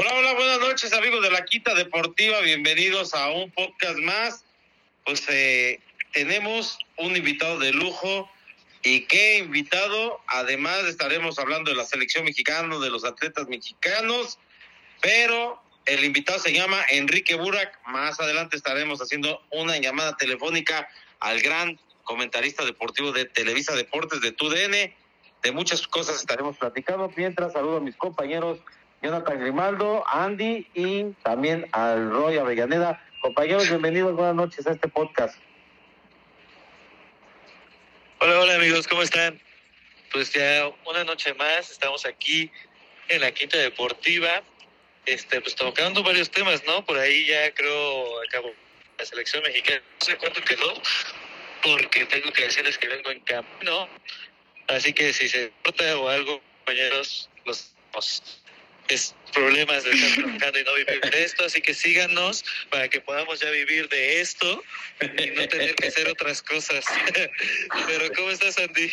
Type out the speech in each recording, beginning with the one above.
Hola, hola, buenas noches amigos de la Quita Deportiva, bienvenidos a un podcast más. Pues eh, tenemos un invitado de lujo. Y qué invitado, además estaremos hablando de la selección mexicana, de los atletas mexicanos, pero el invitado se llama Enrique Burak, más adelante estaremos haciendo una llamada telefónica al gran comentarista deportivo de Televisa Deportes de TUDN, de muchas cosas estaremos platicando, mientras saludo a mis compañeros Jonathan Grimaldo, Andy y también al Roy Avellaneda. Compañeros, bienvenidos, buenas noches a este podcast. Hola, hola amigos, ¿cómo están? Pues ya una noche más, estamos aquí en la Quinta Deportiva, este, pues tocando varios temas, ¿no? Por ahí ya creo acabó la selección mexicana, no sé cuánto quedó, porque tengo que decirles que vengo en camino, así que si se corta o algo, compañeros, los es problemas de estar trabajando y no vivir de esto, así que síganos para que podamos ya vivir de esto y no tener que hacer otras cosas. Pero ¿cómo estás, Andy?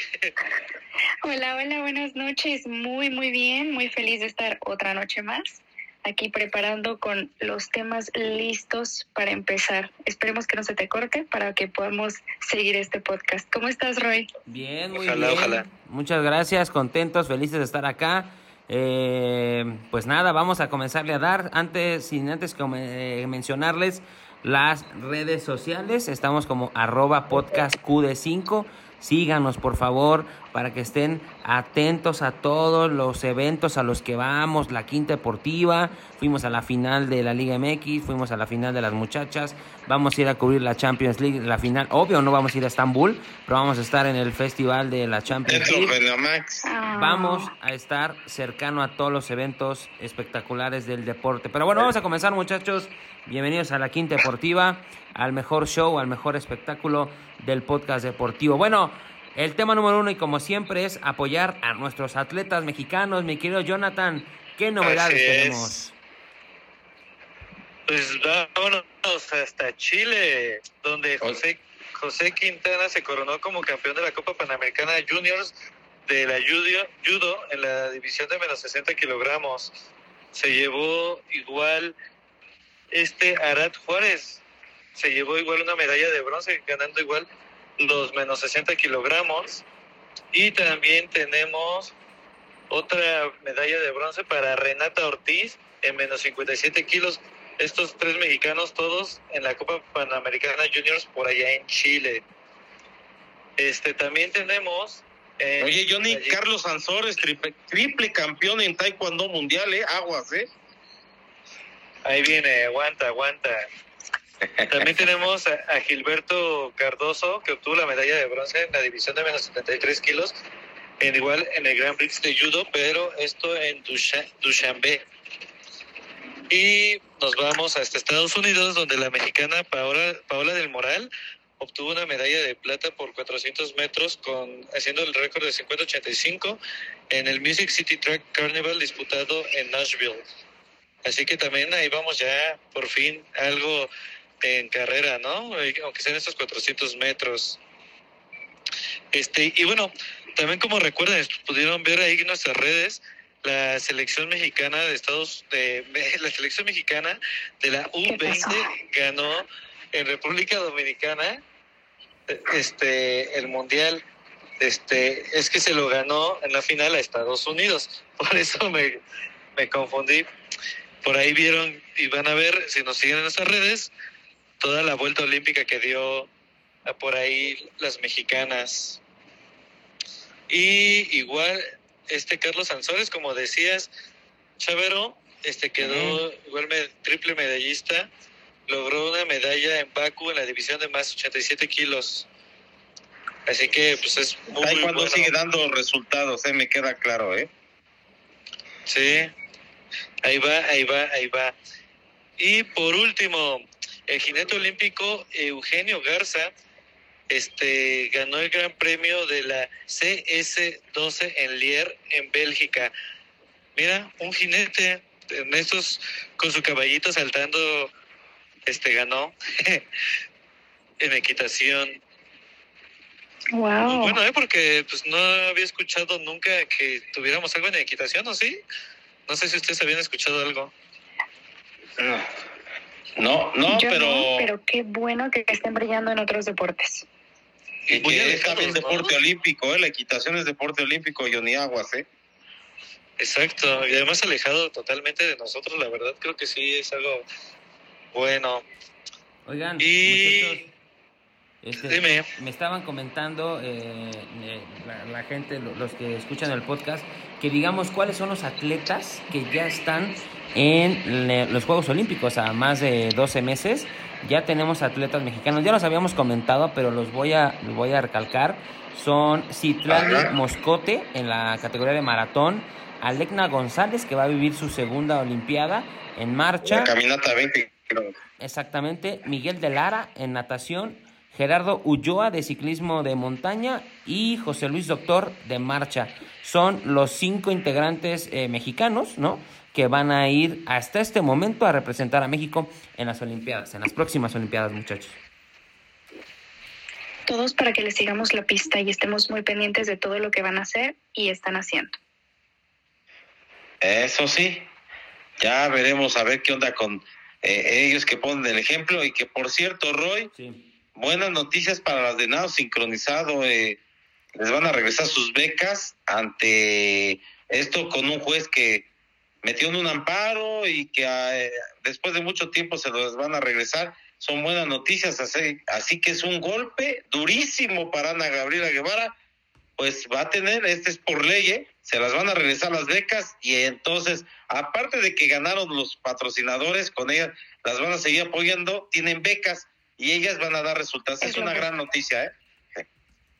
Hola, hola, buenas noches. Muy, muy bien, muy feliz de estar otra noche más aquí preparando con los temas listos para empezar. Esperemos que no se te corte para que podamos seguir este podcast. ¿Cómo estás, Roy? Bien, muy bien. Ojalá. Muchas gracias, contentos, felices de estar acá. Eh, pues nada, vamos a comenzarle a dar. Antes, sin antes eh, mencionarles las redes sociales, estamos como arroba podcast QD5. Síganos por favor para que estén atentos a todos los eventos a los que vamos, la Quinta Deportiva, fuimos a la final de la Liga MX, fuimos a la final de las muchachas, vamos a ir a cubrir la Champions League, la final, obvio no vamos a ir a Estambul, pero vamos a estar en el festival de la Champions League. Ah. Vamos a estar cercano a todos los eventos espectaculares del deporte. Pero bueno, vamos a comenzar muchachos, bienvenidos a la Quinta Deportiva, al mejor show, al mejor espectáculo del podcast deportivo. Bueno, el tema número uno y como siempre es apoyar a nuestros atletas mexicanos. Mi querido Jonathan, ¿qué novedades tenemos? Pues vámonos hasta Chile, donde José, José Quintana se coronó como campeón de la Copa Panamericana Juniors de la judo, judo en la división de menos 60 kilogramos. Se llevó igual este Arad Juárez, se llevó igual una medalla de bronce, ganando igual los menos 60 kilogramos. Y también tenemos otra medalla de bronce para Renata Ortiz en menos 57 kilos. Estos tres mexicanos todos en la Copa Panamericana Juniors por allá en Chile. Este también tenemos. Oye, Johnny, Carlos Sansores, triple, triple campeón en Taekwondo Mundial, ¿eh? Aguas, ¿eh? Ahí viene, aguanta, aguanta. También tenemos a, Gilberto Cardoso, que obtuvo la medalla de bronce en la división de menos 73 kilos, en igual en el Grand Prix de Judo, pero esto en Dushanbe. Y nos vamos hasta Estados Unidos, donde la mexicana Paola, Paola del Moral obtuvo una medalla de plata por 400 metros, con, haciendo el récord de 50-85 en el Music City Track Carnival disputado en Nashville. Así que también ahí vamos ya, por fin, algo en carrera, ¿no? Aunque sean estos 400 metros. Este, y bueno, también como recuerden, pudieron ver ahí en nuestras redes, la selección mexicana de Estados, de, la selección mexicana de la U20 ganó en República Dominicana este el mundial. Este es que se lo ganó en la final a Estados Unidos. Por eso me, me confundí. Por ahí vieron y van a ver si nos siguen en nuestras redes toda la vuelta olímpica que dio por ahí las mexicanas. Y igual, este Carlos Sansores, como decías, Chavero, este quedó igual triple medallista, logró una medalla en Baku en la división de más 87 kilos. Así que, pues es muy, Ahí cuando sigue dando resultados, ¿eh? me queda claro, ¿eh? Sí, ahí va, ahí va, ahí va. Y por último, el jinete olímpico Eugenio Garza este, ganó el gran premio de la CS12 en Lier, en Bélgica. Mira, un jinete en estos con su caballito saltando, este ganó en equitación. Wow. Bueno, ¿eh? porque pues no había escuchado nunca que tuviéramos algo en equitación, ¿o sí? No sé si ustedes habían escuchado algo. No, no, pero... pero qué bueno que estén brillando en otros deportes. Y que es también deporte olímpico, ¿eh? la equitación es deporte olímpico, Johnny Aguas, ¿eh? Exacto, y además alejado totalmente de nosotros, la verdad creo que sí es algo bueno. Oigan, y... Este, me estaban comentando eh, eh, la, gente, los que escuchan el podcast, que digamos cuáles son los atletas que ya están en los Juegos Olímpicos a más de 12 meses. Ya tenemos atletas mexicanos, ya los habíamos comentado, pero los voy a, voy a recalcar. Son Citlali Moscote en la categoría de maratón, Alecna González, que va a vivir su segunda Olimpiada en marcha. caminata 20 Exactamente, Miguel de Lara en natación, Gerardo Ulloa de ciclismo de montaña y José Luis Doctor de marcha. Son los cinco integrantes eh, mexicanos, ¿no? Que van a ir hasta este momento a representar a México en las Olimpiadas, en las próximas Olimpiadas, muchachos. Todos para que les sigamos la pista y estemos muy pendientes de todo lo que van a hacer y están haciendo. Eso sí, ya veremos a ver qué onda con eh, ellos que ponen el ejemplo y que por cierto, Roy, sí buenas noticias para las de nado sincronizado. Eh, les van a regresar sus becas ante esto con un juez que metió en un amparo y que eh, después de mucho tiempo se los van a regresar. Son buenas noticias, así, así que es un golpe durísimo para Ana Gabriela Guevara. Pues va a tener, este es por ley, ¿eh? se las van a regresar las becas y entonces, aparte de que ganaron los patrocinadores con ellas, las van a seguir apoyando, tienen becas y ellas van a dar resultados. Es, una gran noticia, ¿eh?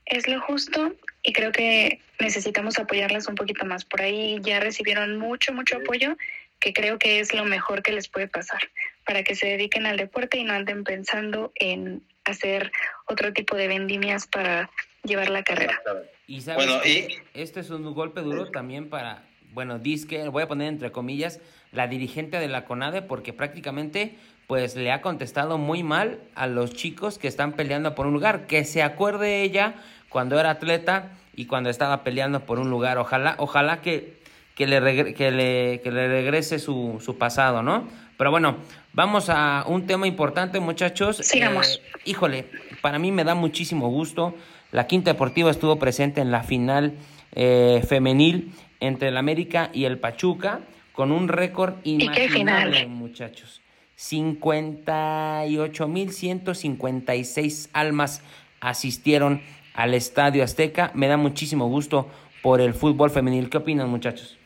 Es lo justo y creo que necesitamos apoyarlas un poquito más. Por ahí ya recibieron mucho, mucho apoyo, que creo que es lo mejor que les puede pasar para que se dediquen al deporte y no anden pensando en hacer otro tipo de vendimias para llevar la carrera. Y sabes bueno, y... este es un golpe duro también para, bueno, disque, voy a poner entre comillas, la dirigente de la CONADE, porque prácticamente pues le ha contestado muy mal a los chicos que están peleando por un lugar. Que se acuerde ella cuando era atleta y cuando estaba peleando por un lugar. Ojalá, ojalá que, que, le, que, le, que le regrese su, su pasado, ¿no? Pero bueno, vamos a un tema importante, muchachos. Sigamos. Eh, híjole, para mí me da muchísimo gusto. La Quinta Deportiva estuvo presente en la final eh, femenil entre el América y el Pachuca con un récord inimaginable, muchachos. 58.156 almas asistieron al Estadio Azteca. Me da muchísimo gusto por el fútbol femenil. ¿Qué opinan, muchachos?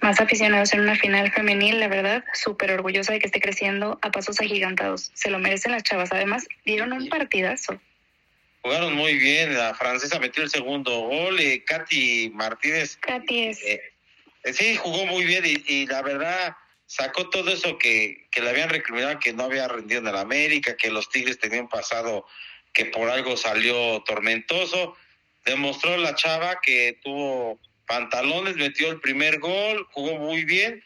Más aficionados en una final femenil, la verdad, súper orgullosa de que esté creciendo a pasos agigantados. Se lo merecen las chavas. Además, dieron un partidazo. Jugaron muy bien. La francesa metió el segundo gol. y Katy Martínez. Katy es. Eh, eh, sí, jugó muy bien y la verdad sacó todo eso que, que le habían recriminado que no había rendido en el América, que los Tigres tenían pasado que por algo salió tormentoso. Demostró la chava que tuvo pantalones, metió el primer gol, jugó muy bien.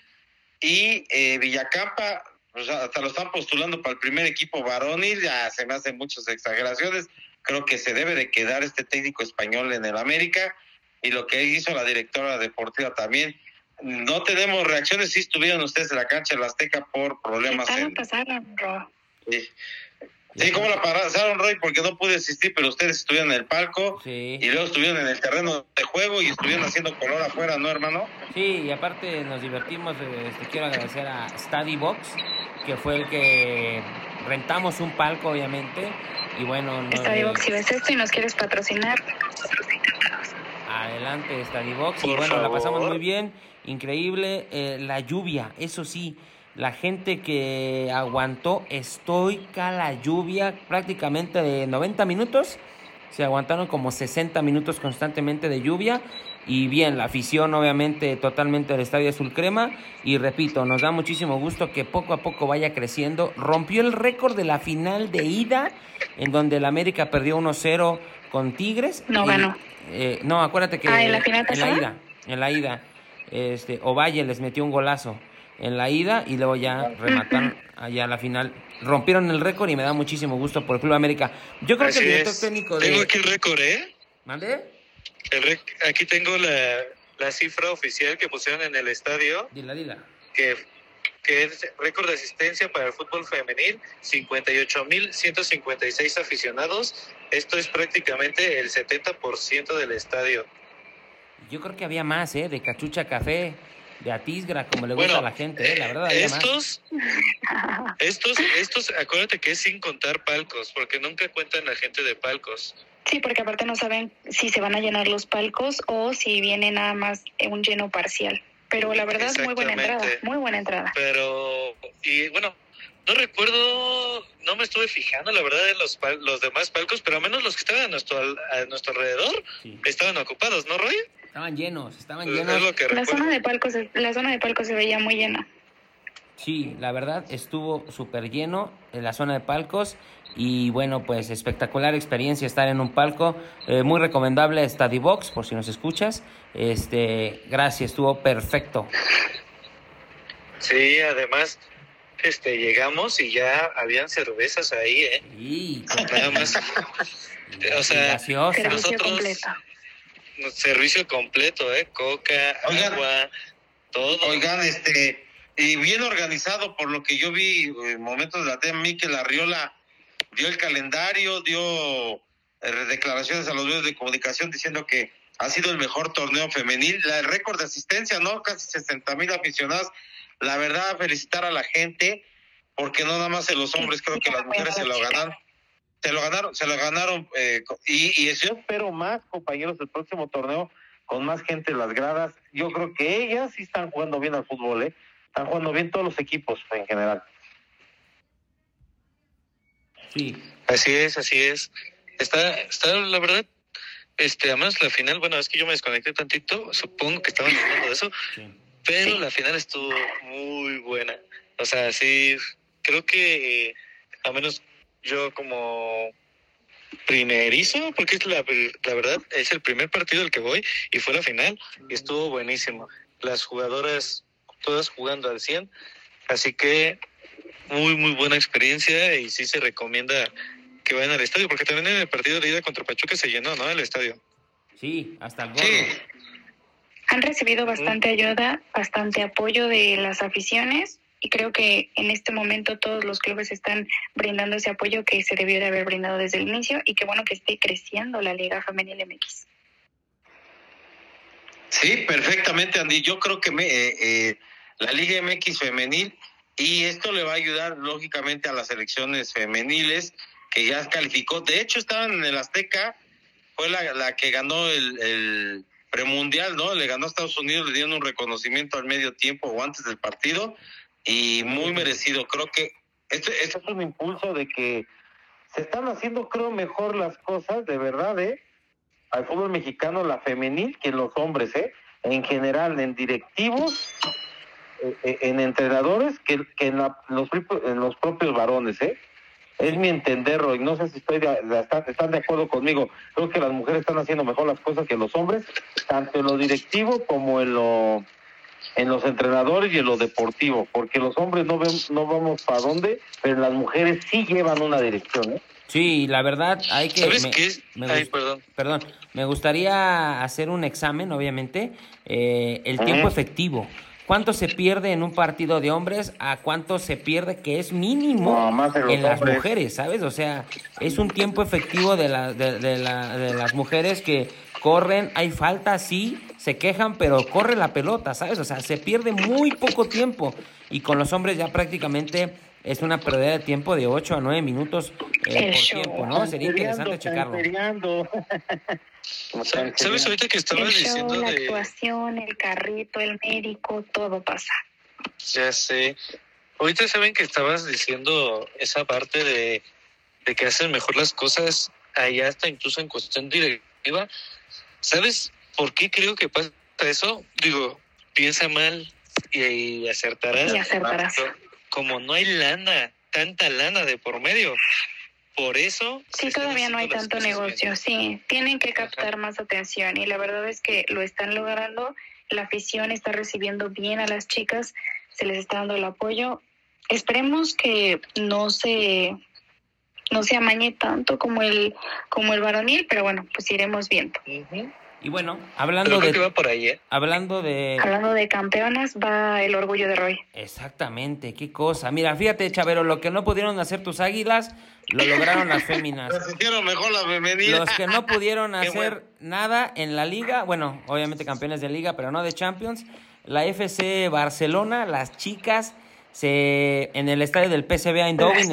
Y eh, Villacampa, pues, hasta lo están postulando para el primer equipo varonil, ya se me hacen muchas exageraciones. Creo que se debe de quedar este técnico español en el América. Y lo que hizo la directora deportiva también, no tenemos reacciones. si estuvieron ustedes en la cancha de la Azteca por problemas. ¿Cómo pasaron? Sí. Sí, ¿cómo la pasaron, Roy? Porque no pude asistir, pero ustedes estuvieron en el palco y luego estuvieron en el terreno de juego y estuvieron haciendo color afuera, ¿no, hermano? Sí, y aparte nos divertimos. Este, quiero agradecer a Study Box, que fue el que rentamos un palco, obviamente. Y bueno, no, Study Box, si ves esto y nos quieres patrocinar, Adelante, Study Box. y bueno, la pasamos muy bien increíble. Eh, la lluvia, eso sí, la gente que aguantó estoica la lluvia prácticamente de 90 minutos. Se aguantaron como 60 minutos constantemente de lluvia. Y bien, la afición obviamente totalmente del Estadio Azul Crema. Y repito, nos da muchísimo gusto que poco a poco vaya creciendo. Rompió el récord de la final de ida, en donde el América perdió 1-0 con Tigres. No ganó. Eh, no, acuérdate que ah, ¿en la, final en la ida. En la ida este, Ovalle les metió un golazo en la ida y luego ya remataron allá a la final. Rompieron el récord y me da muchísimo gusto por el Club América. Yo creo que el director técnico de... Tengo aquí el récord, ¿eh? ¿Mande? Aquí tengo la, la cifra oficial que pusieron en el estadio. Dila, dila. Que que es récord de asistencia para el fútbol femenil, 58.156 aficionados. Esto es prácticamente el 70% del estadio. Yo creo que había más, ¿eh? De Cachucha Café, de Atisgra, como le gusta a la gente, ¿eh? La verdad, había estos, estos, estos, acuérdate que es sin contar palcos, porque nunca cuentan la gente de palcos. Sí, porque aparte no saben si se van a llenar los palcos o si viene nada más un lleno parcial. Pero la verdad, muy buena entrada, muy buena entrada. Pero, y bueno, no recuerdo, no me estuve fijando, la verdad, en los, los demás palcos, pero al menos los que estaban a nuestro, a nuestro alrededor estaban ocupados, ¿no, Roy? Estaban llenos, estaban llenos. la zona de palcos, la zona de palcos se veía muy llena. Sí, la verdad estuvo súper lleno en la zona de palcos y bueno, pues espectacular experiencia estar en un palco. Eh, muy recomendable Box, por si nos escuchas. Este, gracias, estuvo perfecto. Sí, además, este, llegamos y ya habían cervezas ahí, ¿eh? Sí. Nada más. o sea, completo. Servicio completo, ¿eh? Coca, agua, todo. Oigan, este, y bien organizado por lo que yo vi en momentos de la tema, Miquel Arriola dio el calendario, dio eh, declaraciones a los medios de comunicación diciendo que ha sido el mejor torneo femenil, la, el récord de asistencia, ¿no? Casi 60 mil aficionados. La verdad, felicitar a la gente, porque no nada más en los hombres, creo que las mujeres se lo ganaron. Se lo ganaron, se lo ganaron, eh, y, y yo espero más, compañeros, el próximo torneo, con más gente en las gradas. Yo creo que ellas sí están jugando bien al fútbol, ¿eh? Están jugando bien todos los equipos en general. Sí. Así es, así es. Está, está la verdad, este, además la final, bueno, es que yo me desconecté tantito, supongo que estaban hablando de eso, pero la final estuvo muy buena. O sea, sí, creo que a menos yo como primerizo, porque es la, la verdad, es el primer partido al que voy y fue la final y estuvo buenísimo. Las jugadoras todas jugando al 100, así que muy, muy buena experiencia y sí se recomienda que vayan al estadio, porque también en el partido de ida contra Pachuca se llenó, ¿no? El estadio. Sí, hasta el Sí. Han recibido bastante ayuda, bastante apoyo de las aficiones y creo que en este momento todos los clubes están brindando ese apoyo que se debió de haber brindado desde el inicio y qué bueno que esté creciendo la Liga Femenil MX. Sí, perfectamente, Andy. Yo creo que me, eh, eh, la Liga MX femenil y esto le va a ayudar lógicamente a las elecciones femeniles que ya calificó. De hecho, estaban en el Azteca, fue la, la que ganó el, el premundial, ¿no? Le ganó a Estados Unidos, le dieron un reconocimiento al medio tiempo o antes del partido y muy merecido. Creo que esto, esto es un impulso de que se están haciendo, creo, mejor las cosas, de verdad, ¿eh? Al fútbol mexicano, la femenil, que los hombres, ¿eh? En general, en directivos, eh, eh, en entrenadores que, que en, la, los, en los propios varones, ¿eh? Es mi entender, Roy. No sé si estoy de, están, están, de acuerdo conmigo. Creo que las mujeres están haciendo mejor las cosas que los hombres, tanto en lo directivo como en lo en los entrenadores y en lo deportivo, porque los hombres no ven, no vamos para dónde, pero las mujeres sí llevan una dirección, ¿eh? Sí, la verdad hay que... ¿Sabes qué? Me, Ay, perdón. Perdón, me gustaría hacer un examen, obviamente, eh, el tiempo efectivo cuánto se pierde en un partido de hombres a cuánto se pierde que es mínimo en, las mujeres, ¿sabes? O sea, es un tiempo efectivo de, la, de, la, de las mujeres que corren, hay falta, sí, se quejan, pero corre la pelota, ¿sabes? O sea, se pierde muy poco tiempo y con los hombres ya prácticamente es una pérdida de tiempo de 8 a 9 minutos eh, por tiempo, ¿no? Sería interesante checarlo. ¿Sabes ahorita que estabas el diciendo la de... actuación, el carrito, el médico, todo pasa. Ya sé. Ahorita saben que estabas diciendo esa parte de, de que hacen mejor las cosas allá hasta incluso en cuestión directiva. ¿Sabes por qué creo que pasa eso? Digo, piensa mal y, acertarás. Y acertarás. Como no hay lana, tanta lana de por medio, por eso. Sí, todavía no hay tanto negocio, sí. Tienen que captar más atención y la verdad es que lo están logrando. La afición está recibiendo bien a las chicas, se les está dando el apoyo. Esperemos que no se no se amañe tanto como el como el varonil, pero bueno, pues iremos viendo. Y bueno, hablando de va por ahí, ¿eh? hablando de hablando de campeonas va el orgullo de Roy. Exactamente, qué cosa. Mira, fíjate, Chavero, lo que no pudieron hacer tus Águilas lo lograron las féminas. mejor Los que no pudieron hacer nada en la liga, bueno, obviamente campeones de liga, pero no de Champions, la FC Barcelona, las chicas se en el estadio del PSV Eindhoven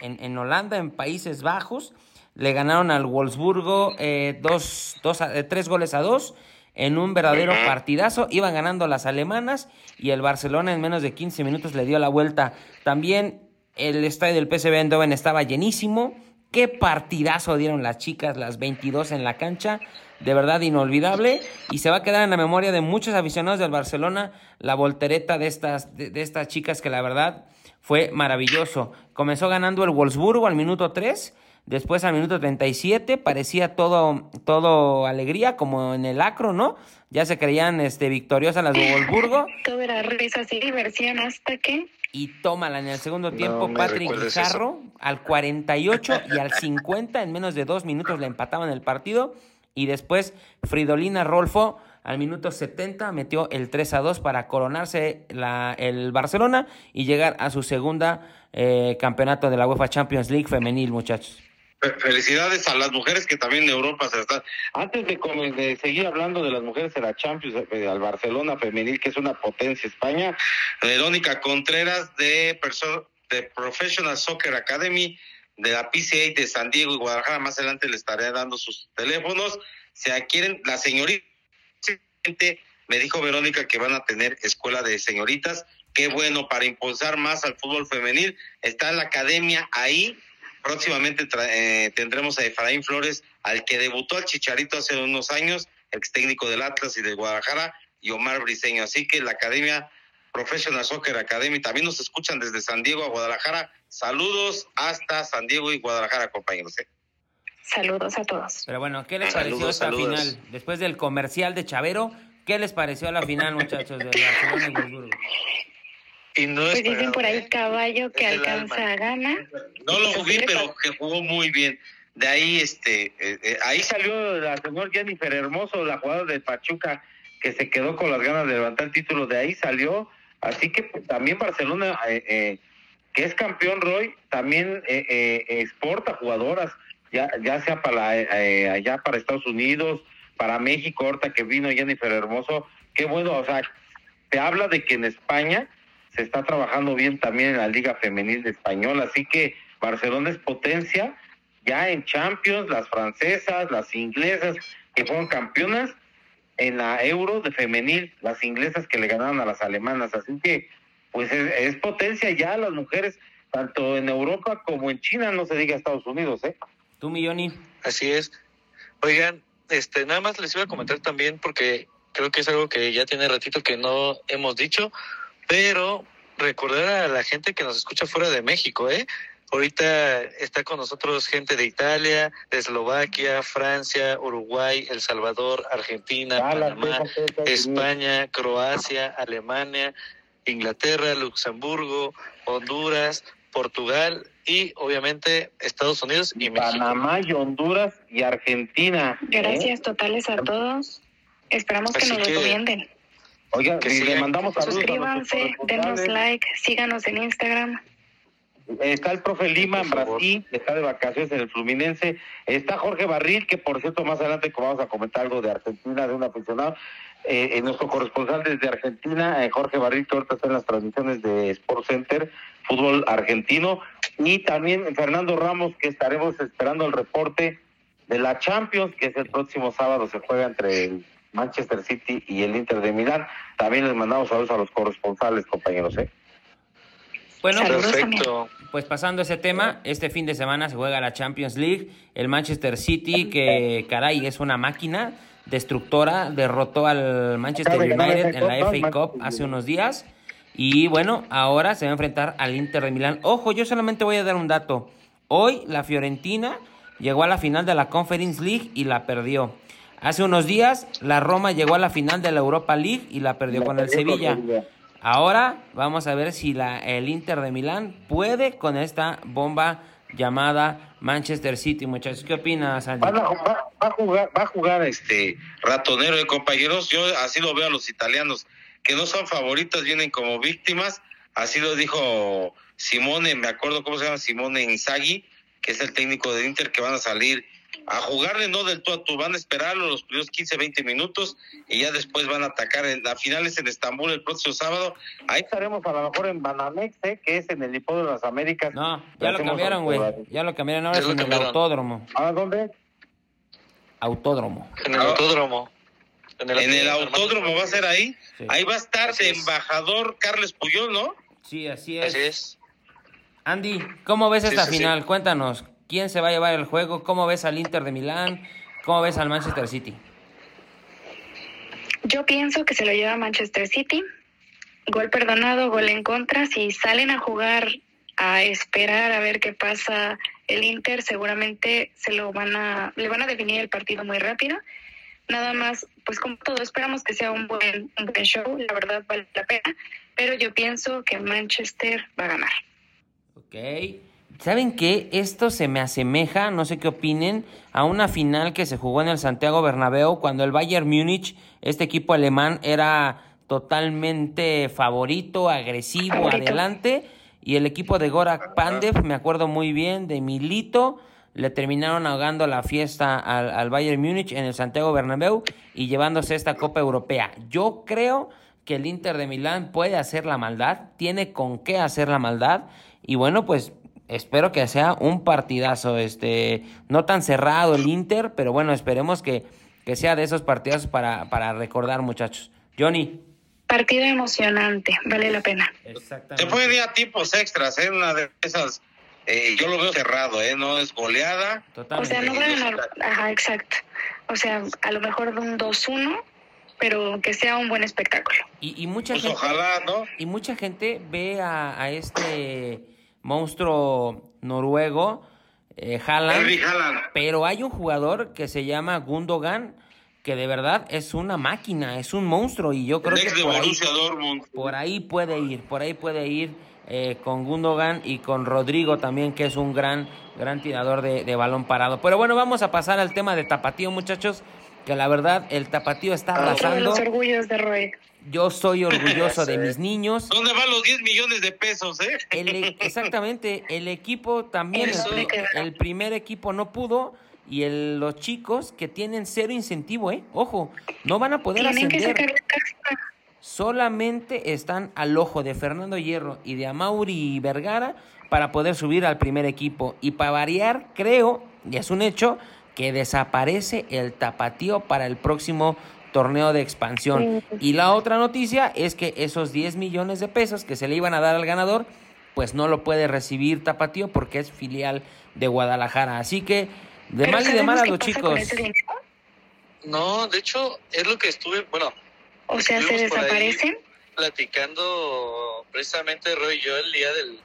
en, en Holanda, en Países Bajos le ganaron al Wolfsburgo eh, dos, dos, eh, tres goles a dos en un verdadero partidazo. Iban ganando las alemanas y el Barcelona en menos de 15 minutos le dio la vuelta. También el estadio del PSV Eindhoven estaba llenísimo. Qué partidazo dieron las chicas, las 22 en la cancha. De verdad inolvidable. Y se va a quedar en la memoria de muchos aficionados del Barcelona la voltereta de estas, de, estas chicas que la verdad fue maravilloso. Comenzó ganando el Wolfsburgo al minuto 3 Después al minuto 37 parecía todo, todo alegría, como en el acro, ¿no? Ya se creían este, victoriosas las de Wolfsburgo. Todo era risas y diversión hasta que... Y tómala en el segundo tiempo, Patrick Guijarro al 48 y al 50, en menos de dos minutos le empataban el partido. Y después Fridolina Rolfo al minuto 70 metió el 3 a 2 para coronarse la, el Barcelona y llegar a su segunda eh, campeonato de la UEFA Champions League femenil, muchachos. Felicidades a las mujeres que también en Europa se están. Antes de, seguir hablando de las mujeres en la Champions, eh, al Barcelona femenil, que es una potencia España, Verónica Contreras de, de Professional Soccer Academy de la PCA de San Diego y Guadalajara, más adelante le estaré dando sus teléfonos. Se adquieren, la señorita, me dijo Verónica que van a tener escuela de señoritas. Qué bueno para impulsar más al fútbol femenil. Está la academia ahí Próximamente eh, tendremos a Efraín Flores, al que debutó al Chicharito hace unos años, ex técnico del Atlas y de Guadalajara, y Omar Briseño. Así que la Academia Professional Soccer Academy también nos escuchan desde San Diego a Guadalajara. Saludos hasta San Diego y Guadalajara, compañeros. ¿eh? Saludos a todos. Pero bueno, ¿qué les pareció esta final? Después del comercial de Chavero, ¿qué les pareció la final, muchachos, de Barcelona y y no pues dicen por ahí caballo que alcanza a ganar. No lo vi, pero que jugó muy bien. De ahí, este, eh, eh, ahí salió la señor Jennifer Hermoso, la jugadora de Pachuca, que se quedó con las ganas de levantar el título. De ahí salió. Así que también Barcelona, eh, que es campeón Roy, también exporta jugadoras, ya, ya sea para allá para Estados Unidos, para México, ahorita que vino Jennifer Hermoso. Qué bueno, o sea, te habla de que en España se está trabajando bien también en la Liga Femenil de Español, así que Barcelona es potencia ya en Champions, las francesas, las inglesas que fueron campeonas en la Euro de femenil, las inglesas que le ganaron a las alemanas, así que pues es, potencia ya las mujeres tanto en Europa como en China, no se diga Estados Unidos, ¿eh? Tú, Milloni. Así es. Oigan, este, nada más les iba a comentar también porque creo que es algo que ya tiene ratito que no hemos dicho. Pero recordar a la gente que nos escucha fuera de México, ¿eh? Ahorita está con nosotros gente de Italia, de Eslovaquia, Francia, Uruguay, El Salvador, Argentina, Panamá, España, Croacia, Alemania, Inglaterra, Luxemburgo, Honduras, Portugal y obviamente Estados Unidos y México. Panamá y Honduras y Argentina. ¿eh? Gracias totales a todos. Esperamos que nos recomienden. Oiga, que le mandamos saludos. Suscríbanse, denos like, síganos en Instagram. Está el profe Lima en Brasil, está de vacaciones en el Fluminense. Está Jorge Barril, que por cierto, más adelante vamos a comentar algo de Argentina, de un aficionado. Eh, nuestro corresponsal desde Argentina, eh, Jorge Barril, que ahorita está en las transmisiones de Sport Center, fútbol argentino. Y también Fernando Ramos, que estaremos esperando el reporte de la Champions, que es el próximo sábado, se juega entre el Manchester City y el Inter de Milán. También les mandamos saludos a los corresponsales, compañeros. ¿eh? Bueno, perfecto. Pues pasando ese tema, este fin de semana se juega la Champions League. El Manchester City, que caray, es una máquina destructora, derrotó al Manchester United en la FA Cup hace unos días. Y bueno, ahora se va a enfrentar al Inter de Milán. Ojo, yo solamente voy a dar un dato. Hoy la Fiorentina llegó a la final de la Conference League y la perdió. Hace unos días la Roma llegó a la final de la Europa League y la perdió con el Sevilla. Ahora vamos a ver si la, el Inter de Milán puede con esta bomba llamada Manchester City, muchachos. ¿Qué opinas, Andy? Va, a jugar, va a jugar este ratonero de compañeros. Yo así lo veo a los italianos, que no son favoritos, vienen como víctimas. Así lo dijo Simone, me acuerdo cómo se llama Simone Inzaghi, que es el técnico de Inter, que van a salir a jugarle no del todo a tú, van a esperarlo los primeros 15, 20 minutos y ya después van a atacar. En, la final es en Estambul el próximo sábado. Ahí estaremos a lo mejor en Banamex, ¿eh? que es en el Hipódromo de las Américas. No, ya lo cambiaron, güey. Ya lo cambiaron ahora es en el autódromo. ¿A dónde? Autódromo. En el autódromo. En el, autódromo va a ser ahí. Ahí va a estar de embajador Carles Puyol, ¿no? Sí, así es. Así es. Andy, ¿cómo ves esta final? Cuéntanos, ¿quién se va a llevar el juego? ¿Cómo ves al Inter de Milán? ¿Cómo ves al Manchester City? Yo pienso que se lo lleva Manchester City. Gol perdonado, gol en contra. Si salen a jugar a esperar a ver qué pasa el Inter, seguramente se lo van a le van a definir el partido muy rápido. Nada más, pues como todo esperamos que sea un buen un buen show, la verdad vale la pena, pero yo pienso que Manchester va a ganar. Ok. ¿Saben qué? Esto se me asemeja, no sé qué opinen, a una final que se jugó en el Santiago Bernabéu cuando el Bayern Múnich, este equipo alemán, era totalmente favorito, agresivo, adelante. Y el equipo de Gorak Pandev, me acuerdo muy bien, de Milito, le terminaron ahogando la fiesta al, al Bayern Múnich en el Santiago Bernabéu y llevándose esta Copa Europea. Yo creo que el Inter de Milán puede hacer la maldad, tiene con qué hacer la maldad y bueno, pues espero que sea un partidazo, este, no tan cerrado el Inter, pero bueno, esperemos que, que sea de esos partidazos para, para recordar, muchachos. Johnny. Partido emocionante, vale la pena. Exactamente. Se puede ir a tipos extras, ¿eh? Una de esas, eh, yo lo veo cerrado, ¿eh? No es goleada. Totalmente. O sea, no va a ganar, ajá, exacto. O sea, a lo mejor de un 2-1 pero que sea un buen espectáculo. Y, mucha pues gente, ojalá, ¿no? Y mucha gente ve a, este monstruo noruego, eh, Haaland, pero hay un jugador que se llama Gundogan, que de verdad es una máquina, es un monstruo y yo creo que por ahí, por ahí, puede ir, por ahí puede ir eh, con Gundogan y con Rodrigo también, que es un gran, gran tirador de, de balón parado. Pero bueno, vamos a pasar al tema de Tapatío, muchachos que la verdad el tapatío está arrasando. Los orgullos de Roy. Yo soy orgulloso de mis niños. ¿Dónde van los 10 millones de pesos, eh? E, exactamente, el equipo también, el, primer equipo no pudo y el, los chicos que tienen cero incentivo, ¿eh? Ojo, no van a poder ascender. Solamente están al ojo de Fernando Hierro y de Amauri Vergara para poder subir al primer equipo. Y para variar, creo, y es un hecho, que desaparece el tapatío para el próximo torneo de expansión. Y la otra noticia es que esos 10 millones de pesos que se le iban a dar al ganador, pues no lo puede recibir Tapatío porque es filial de Guadalajara. Así que de mal y de mal a los chicos. No, de hecho es lo que estuve, bueno. O sea, se desaparecen. Platicando precisamente Roy y yo el día del,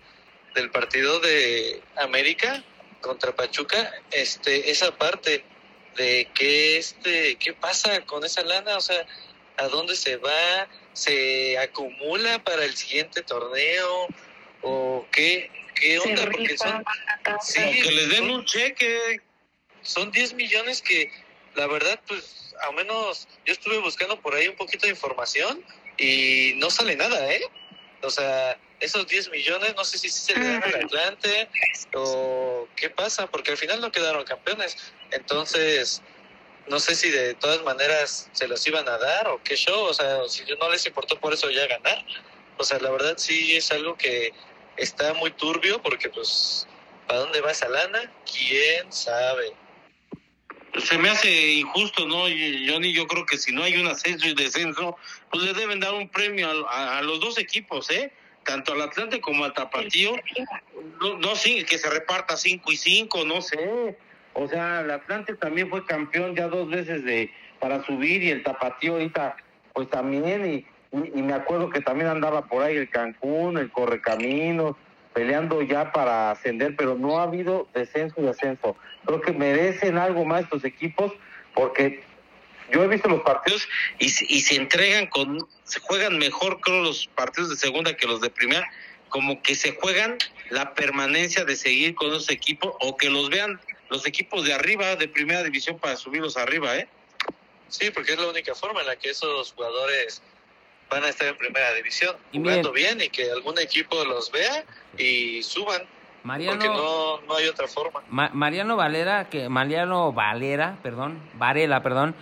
del partido de América contra Pachuca, este, esa parte de que este, qué pasa con esa lana, o sea, a dónde se va, se acumula para el siguiente torneo o qué, qué onda, porque son, sí, que les den un cheque, son 10 millones que la verdad, pues, al menos yo estuve buscando por ahí un poquito de información y no sale nada, ¿eh? O sea, esos 10 millones, no sé si se le dan al Atlante o qué pasa, porque al final no quedaron campeones. Entonces, no sé si de todas maneras se los iban a dar o qué show, o sea, si no les importó por eso ya ganar. O sea, la verdad sí es algo que está muy turbio porque pues, ¿para dónde va esa lana? ¿Quién sabe? Se me hace injusto, ¿no, Johnny? Yo creo que si no hay un ascenso y descenso, pues le deben dar un premio a, a los dos equipos, ¿eh? Tanto al Atlante como al Tapatío, no, no sí, que se reparta 5 y 5, no sé. O sea, el Atlante también fue campeón ya dos veces de para subir y el Tapatío ahorita pues también y, y, me acuerdo que también andaba por ahí el Cancún, el Correcaminos, peleando ya para ascender, pero no ha habido descenso y ascenso. Creo que merecen algo más estos equipos porque yo he visto los partidos y, y se entregan con, se juegan mejor creo los partidos de segunda que los de primera como que se juegan la permanencia de seguir con esos equipos o que los vean los equipos de arriba, de primera división, para subirlos arriba, ¿eh? Sí, porque es la única forma en la que esos jugadores van a estar en primera división, jugando bien y que algún equipo los vea y suban. Mariano, porque no, no hay otra forma. Mariano Valera, que Mariano Valera, perdón, Varela, perdón,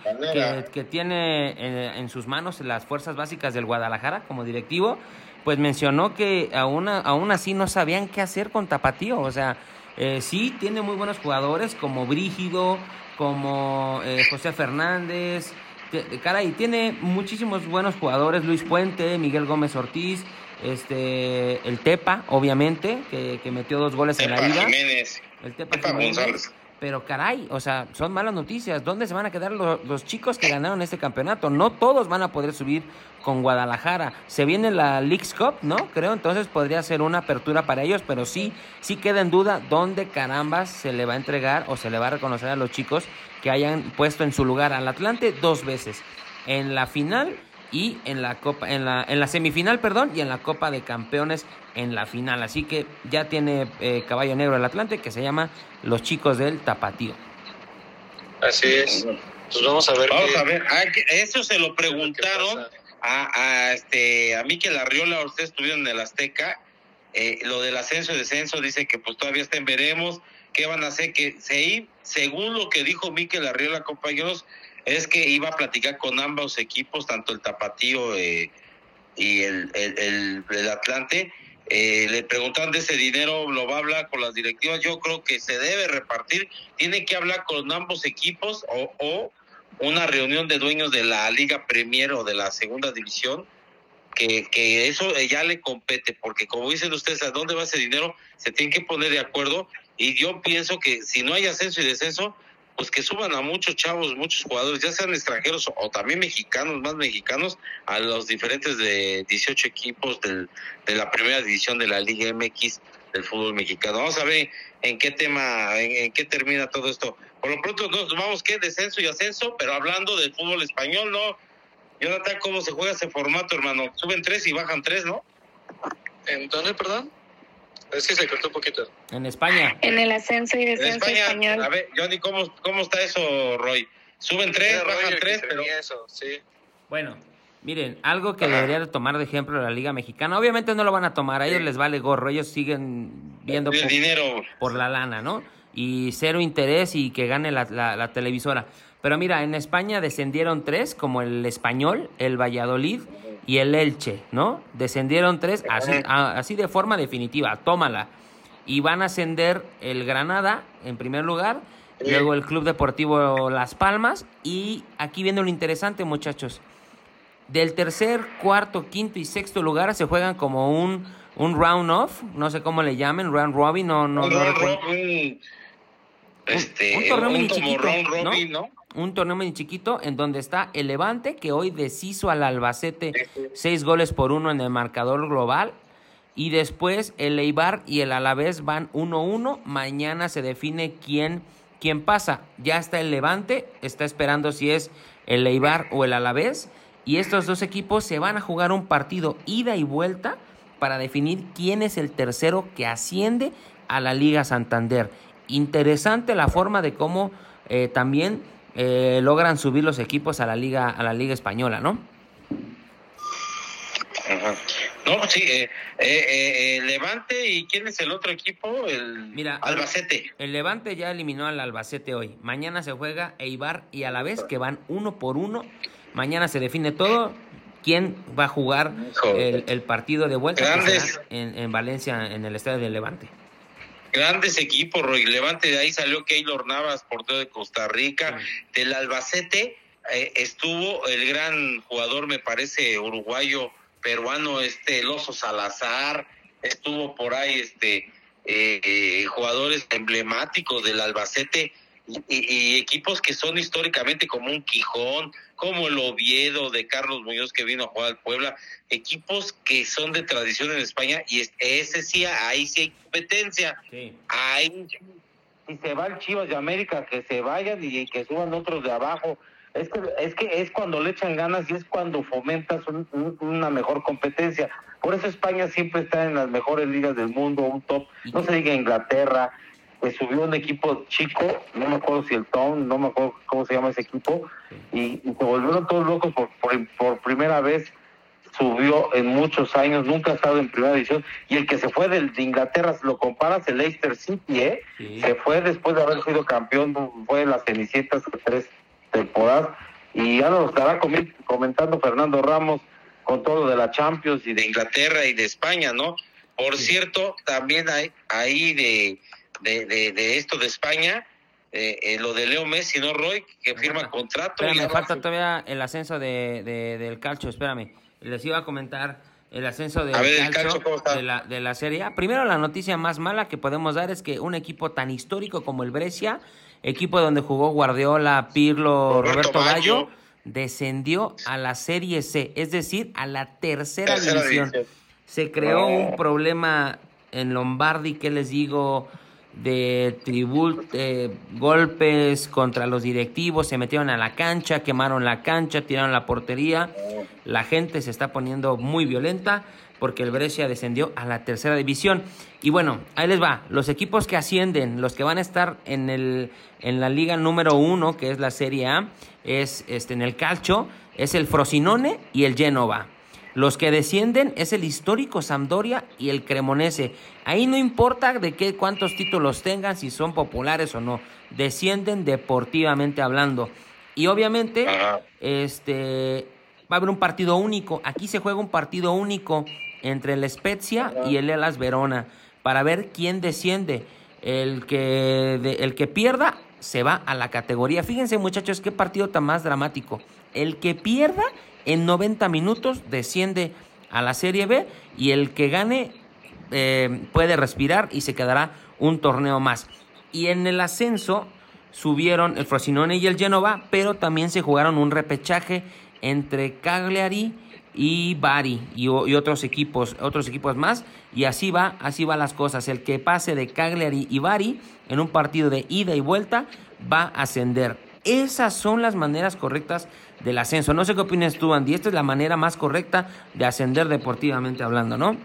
Que, tiene en, en, sus manos las fuerzas básicas del Guadalajara como directivo, pues mencionó que aún, aún así no sabían qué hacer con Tapatío, o sea, eh, sí, tiene muy buenos jugadores como Brígido, como eh, José Fernández. Caray, tiene muchísimos buenos jugadores. Luis Puente, Miguel Gómez Ortiz, este, el Tepa, obviamente, que, metió dos goles en la vida. El Tepa, González. Pero caray, o sea, son malas noticias. ¿Dónde se van a quedar los, chicos que ganaron este campeonato? No todos van a poder subir con Guadalajara. Se viene la Leagues Cup, ¿no? Creo, entonces podría ser una apertura para ellos, pero sí, sí queda en duda dónde carambas se le va a entregar o se le va a reconocer a los chicos que hayan puesto en su lugar al Atlante dos veces. En la final y en la copa en la en la semifinal perdón y en la copa de campeones en la final. Así que ya tiene eh, caballo negro el Atlante que se llama los chicos del tapatío. Así es. Pues vamos a ver vamos a ver. Ah, eso se lo preguntaron a, a este a Miquel Arriola ustedes estuvieron en el Azteca eh, lo del ascenso y descenso dice que pues todavía estén veremos qué van a hacer que se según lo que dijo Miquel Arriola compañeros es que iba a platicar con ambos equipos, tanto el Tapatío eh, y el, Atlante. Eh, le preguntan de ese dinero, lo va a hablar con las directivas. Yo creo que se debe repartir. Tiene que hablar con ambos equipos o, una reunión de dueños de la Liga Premier o de la Segunda División. Que, que eso ya le compete, porque como dicen ustedes, ¿a dónde va ese dinero? Se tienen que poner de acuerdo. Y yo pienso que si no hay ascenso y descenso, pues que suban a muchos chavos, muchos jugadores, ya sean extranjeros o, también mexicanos, más mexicanos, a los diferentes de 18 equipos del, de la primera división de la Liga MX del fútbol mexicano. Vamos a ver en qué tema, en, qué termina todo esto. Por lo pronto nos vamos que descenso y ascenso, pero hablando del fútbol español, ¿no? Jonathan, ¿cómo se juega ese formato, hermano? Suben tres y bajan tres, ¿no? ¿En dónde, perdón? Es que se cortó un poquito. En España. En el ascenso y descenso en España, español. A ver, Johnny, ¿cómo, ¿cómo está eso, Roy? Suben tres, bajan tres, pero... Eso, sí. Bueno, miren, algo que debería de tomar de ejemplo la Liga Mexicana, obviamente no lo van a tomar, a ellos les vale gorro, ellos siguen viendo por, dinero. por la lana, ¿no? Y cero interés y que gane la, la televisora. Pero mira, en España descendieron tres, como el Español, el Valladolid y el Elche, ¿no? Descendieron tres así, así de forma definitiva, tómala. Y van a ascender el Granada en primer lugar, luego el Club Deportivo Las Palmas y aquí viendo lo interesante, muchachos. Del tercer, cuarto, quinto y sexto lugar se juegan como un, un round off, no sé cómo le llamen, round robin, no, no, este, un, torneo muy chiquito, ¿no? Un torneo muy chiquito en donde está el Levante, que hoy deshizo al Albacete seis goles por uno en el marcador global. Y después el Eibar y el Alavés van 1-1. Mañana se define quién, quién pasa. Ya está el Levante, está esperando si es el Eibar o el Alavés. Y estos dos equipos se van a jugar un partido ida y vuelta para definir quién es el tercero que asciende a la Liga Santander. Interesante la forma de cómo eh, también eh, logran subir los equipos a la liga a la liga española, ¿no? No, sí, eh, eh, Levante y quién es el otro equipo, el Mira, Albacete. El Levante ya eliminó al Albacete hoy. Mañana se juega Eibar y a la vez que van uno por uno. Mañana se define todo. ¿Quién va a jugar el, partido de vuelta en, en Valencia, en el estadio del Levante? Grandes equipos, Roy. Levante de ahí salió Keylor Navas, portero de Costa Rica. Del Albacete eh, estuvo el gran jugador, me parece, uruguayo, peruano, este, el Oso Salazar. Estuvo por ahí, este, eh, eh, jugadores emblemáticos del Albacete y, equipos que son históricamente como un Quijón, como el Oviedo de Carlos Muñoz que vino a jugar al Puebla, equipos que son de tradición en España y ese sí, ahí sí hay competencia. Ahí, si se va el Chivas de América, que se vayan y que suban otros de abajo. Es que, es que es cuando le echan ganas y es cuando fomentas una mejor competencia. Por eso España siempre está en las mejores ligas del mundo, un top. No se diga Inglaterra, que subió un equipo chico, no me acuerdo si el Town, no me acuerdo cómo se llama ese equipo, y, se volvieron todos locos por, por, primera vez subió en muchos años, nunca ha estado en primera división, y el que se fue de, Inglaterra, si lo comparas, el Leicester City, ¿eh? se fue después de haber sido campeón, fue de las Cenicientas de tres temporadas, y ya nos lo estará comentando Fernando Ramos con todo de la Champions y de Inglaterra y de España, ¿no? Por cierto, también hay ahí de de, de, esto de España, eh, eh, lo de Leo Messi, ¿no, Roy? Que firma contrato. me falta todavía el ascenso de, del calcio, espérame. Les iba a comentar el ascenso del calcio, de, la, de la Serie A. Primero, la noticia más mala que podemos dar es que un equipo tan histórico como el Brescia, equipo donde jugó Guardiola, Pirlo, Roberto, Gallo, descendió a la Serie C, es decir, a la tercera, división. Se creó un problema en Lombardi, que les digo? De tribut, golpes contra los directivos, se metieron a la cancha, quemaron la cancha, tiraron la portería. La gente se está poniendo muy violenta porque el Brescia descendió a la tercera división. Y bueno, ahí les va, los equipos que ascienden, los que van a estar en, el, en la liga número uno, que es la Serie A, es este, en el calcio, es el Frosinone y el Genova. Los que descienden es el histórico Sampdoria y el Cremonese. Ahí no importa de qué cuántos títulos tengan, si son populares o no. Descienden deportivamente hablando. Y obviamente, este va a haber un partido único. Aquí se juega un partido único entre el Spezia y el Elas Verona para ver quién desciende. El que, el que pierda se va a la categoría. Fíjense muchachos qué partido tan más dramático. El que pierda en 90 minutos desciende a la Serie B y el que gane eh, puede respirar y se quedará un torneo más. Y en el ascenso subieron el Frosinone y el Genova, pero también se jugaron un repechaje entre Cagliari y Bari y, otros equipos, otros equipos más y así va, así va las cosas. El que pase de Cagliari y Bari en un partido de ida y vuelta va a ascender. Esas son las maneras correctas del ascenso. No sé qué opinas tú, Andy. Esta es la manera más correcta de ascender deportivamente hablando, ¿no?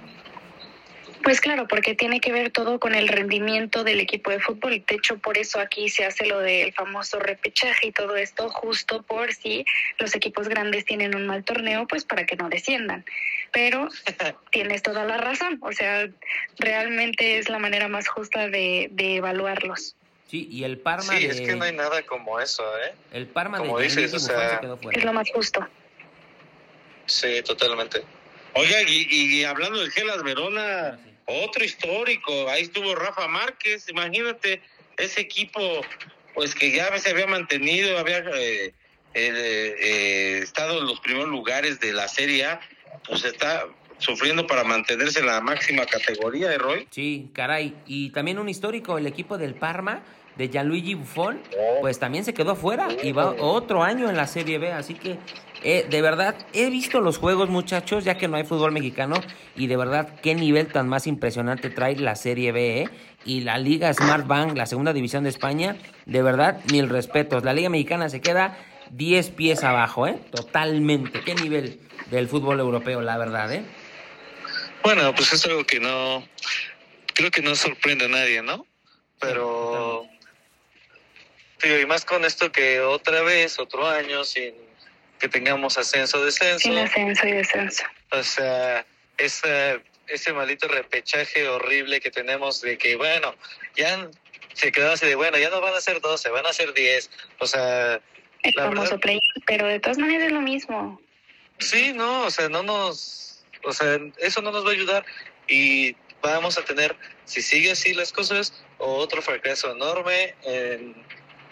Pues claro, porque tiene que ver todo con el rendimiento del equipo de fútbol. De hecho, por eso aquí se hace lo del famoso repechaje y todo esto, justo por si los equipos grandes tienen un mal torneo, pues para que no desciendan. Pero tienes toda la razón, o sea, realmente es la manera más justa de, de evaluarlos. Sí, y el Parma. Sí, es que no hay nada como eso, ¿eh? El Parma como dices, o sea, es lo más justo. Sí, totalmente. Oiga, y, hablando del Gelas Verona, otro histórico, ahí estuvo Rafa Márquez, imagínate, ese equipo, pues que ya se había mantenido, había eh, eh, estado en los primeros lugares de la Serie A, pues está sufriendo para mantenerse en la máxima categoría de Roy. Sí, caray, y también un histórico, el equipo del Parma de Gianluigi Buffon, pues también se quedó fuera y va otro año en la Serie B, así que eh, de verdad he visto los juegos muchachos, ya que no hay fútbol mexicano y de verdad qué nivel tan más impresionante trae la Serie B ¿eh? y la Liga Smart Bank, la segunda división de España, de verdad mil respetos, la Liga Mexicana se queda 10 pies abajo, ¿eh? totalmente, qué nivel del fútbol europeo, la verdad, ¿eh? Bueno, pues es algo que no, creo que no sorprende a nadie, ¿no? Pero y más con esto que otra vez, otro año, sin que tengamos ascenso, descenso. Sin ascenso y descenso. O sea, ese, ese maldito repechaje horrible que tenemos de que, bueno, ya se quedó así de, bueno, ya no van a ser 12, van a ser 10. O sea... El famoso play, pero de todas maneras es lo mismo. Sí, no, o sea, no nos... O sea, eso no nos va a ayudar y vamos a tener, si sigue así las cosas, otro fracaso enorme en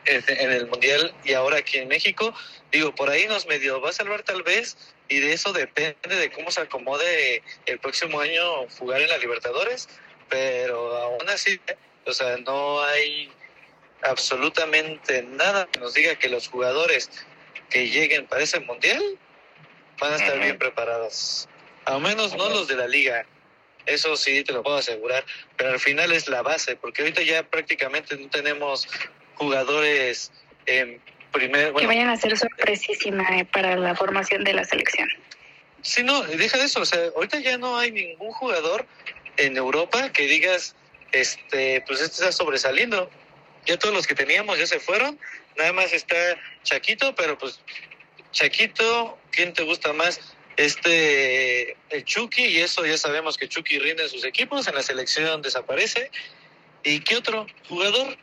en el Mundial y ahora aquí en México. Digo, por ahí nos medio va a salvar tal vez y de eso depende de cómo se acomode el próximo año jugar en la Libertadores, pero aún así, o sea, no hay absolutamente nada que nos diga que los jugadores que lleguen para ese Mundial van a estar bien preparados. Al menos no los de la liga. Eso sí te lo puedo asegurar, pero al final es la base, porque ahorita ya prácticamente no tenemos jugadores eh, primer... que vayan a ser sorpresísima eh, para la formación de la selección. Sí, no, deja de eso. O sea, ahorita ya no hay ningún jugador en Europa que digas, este, pues este está sobresaliendo. Ya todos los que teníamos ya se fueron. Nada más está Chaquito, pero pues Chaquito, ¿quién te gusta más? Este, el Chucky, y eso ya sabemos que Chucky rinde en sus equipos, en la selección desaparece. ¿Y qué otro jugador?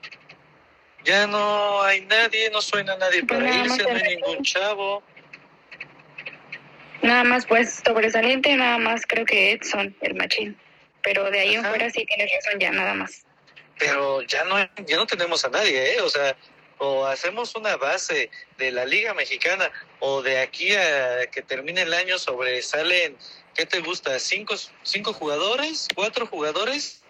Ya no hay nadie, no suena nadie Pues para irse, no hay ningún chavo. Nada más, pues, sobresaliente, nada más creo que Edson, el machín. Pero de ahí en Ajá. fuera sí tienes razón, ya nada más. pero ya no ya no tenemos a nadie, ¿eh? O sea, o hacemos una base de la Liga Mexicana o de aquí a que termine el año sobresalen, ¿qué te gusta? ¿Cinco, cinco jugadores? ¿Cuatro jugadores?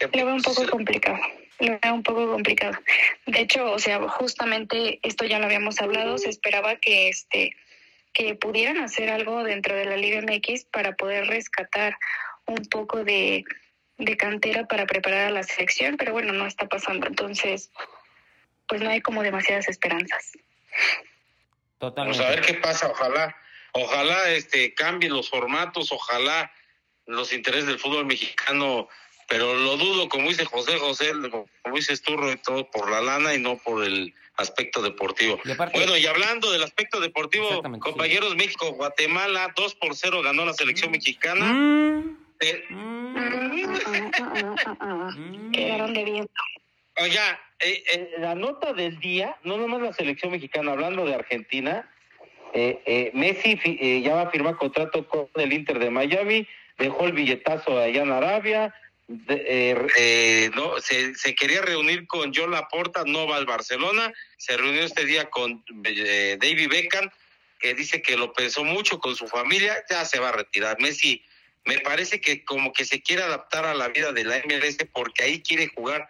Lo veo un poco complicado. Veo un poco complicado. De hecho, o sea, justamente esto ya lo habíamos hablado, se esperaba que este que pudieran hacer algo dentro de la Liga MX para poder rescatar un poco de, de cantera para preparar a la selección, pero bueno, no está pasando. Entonces, pues no hay como demasiadas esperanzas. Totalmente. Vamos a ver qué pasa, ojalá, ojalá este cambien los formatos, ojalá los intereses del fútbol mexicano, pero lo dudo, como dice José José, como dices tú, todo por la lana y no por el aspecto deportivo. Y aparte- Bueno, y hablando del aspecto deportivo, compañeros México, Guatemala, 2 por 0 ganó la selección mexicana. Mm, Eh, mm. Quedaron de viento. Oiga, eh, eh, la nota del día, no nomás la selección mexicana, hablando de Argentina, eh, eh, Messi fi- eh, ya va a firmar contrato con el Inter de Miami, dejó el billetazo allá en Arabia, de- eh, eh, no, se, se quería reunir con John Laporta, no va al Barcelona, se reunió este día con eh, David Beckham, que dice que lo pensó mucho con su familia, ya se va a retirar. Messi. Me parece que como que se quiere adaptar a la vida de la MLS porque ahí quiere jugar.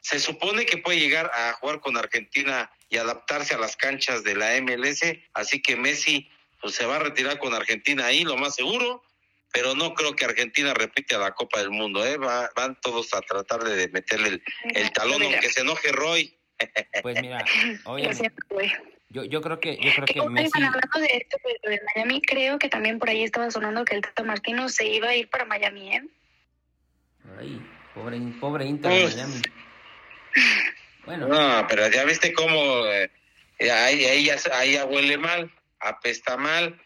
Se supone que puede llegar a jugar con Argentina y adaptarse a las canchas de la MLS, así que Messi pues, se va a retirar con Argentina ahí, lo más seguro, pero no creo que Argentina repite a la Copa del Mundo, ¿eh? Va- van todos a tratar de meterle el, el talón, Mira, aunque se enoje Roy. Pues mira, oye, yo, yo creo que yo creo Que, Messi hablando de esto de, de Miami, creo que también por ahí estaba sonando que el Tata Martino se iba a ir para Miami, ¿eh? Ay, pobre pobre Inter de Pues- Miami. Bueno, No, pero ya viste cómo eh, ahí, ahí, ya, ahí ya huele mal, apesta mal,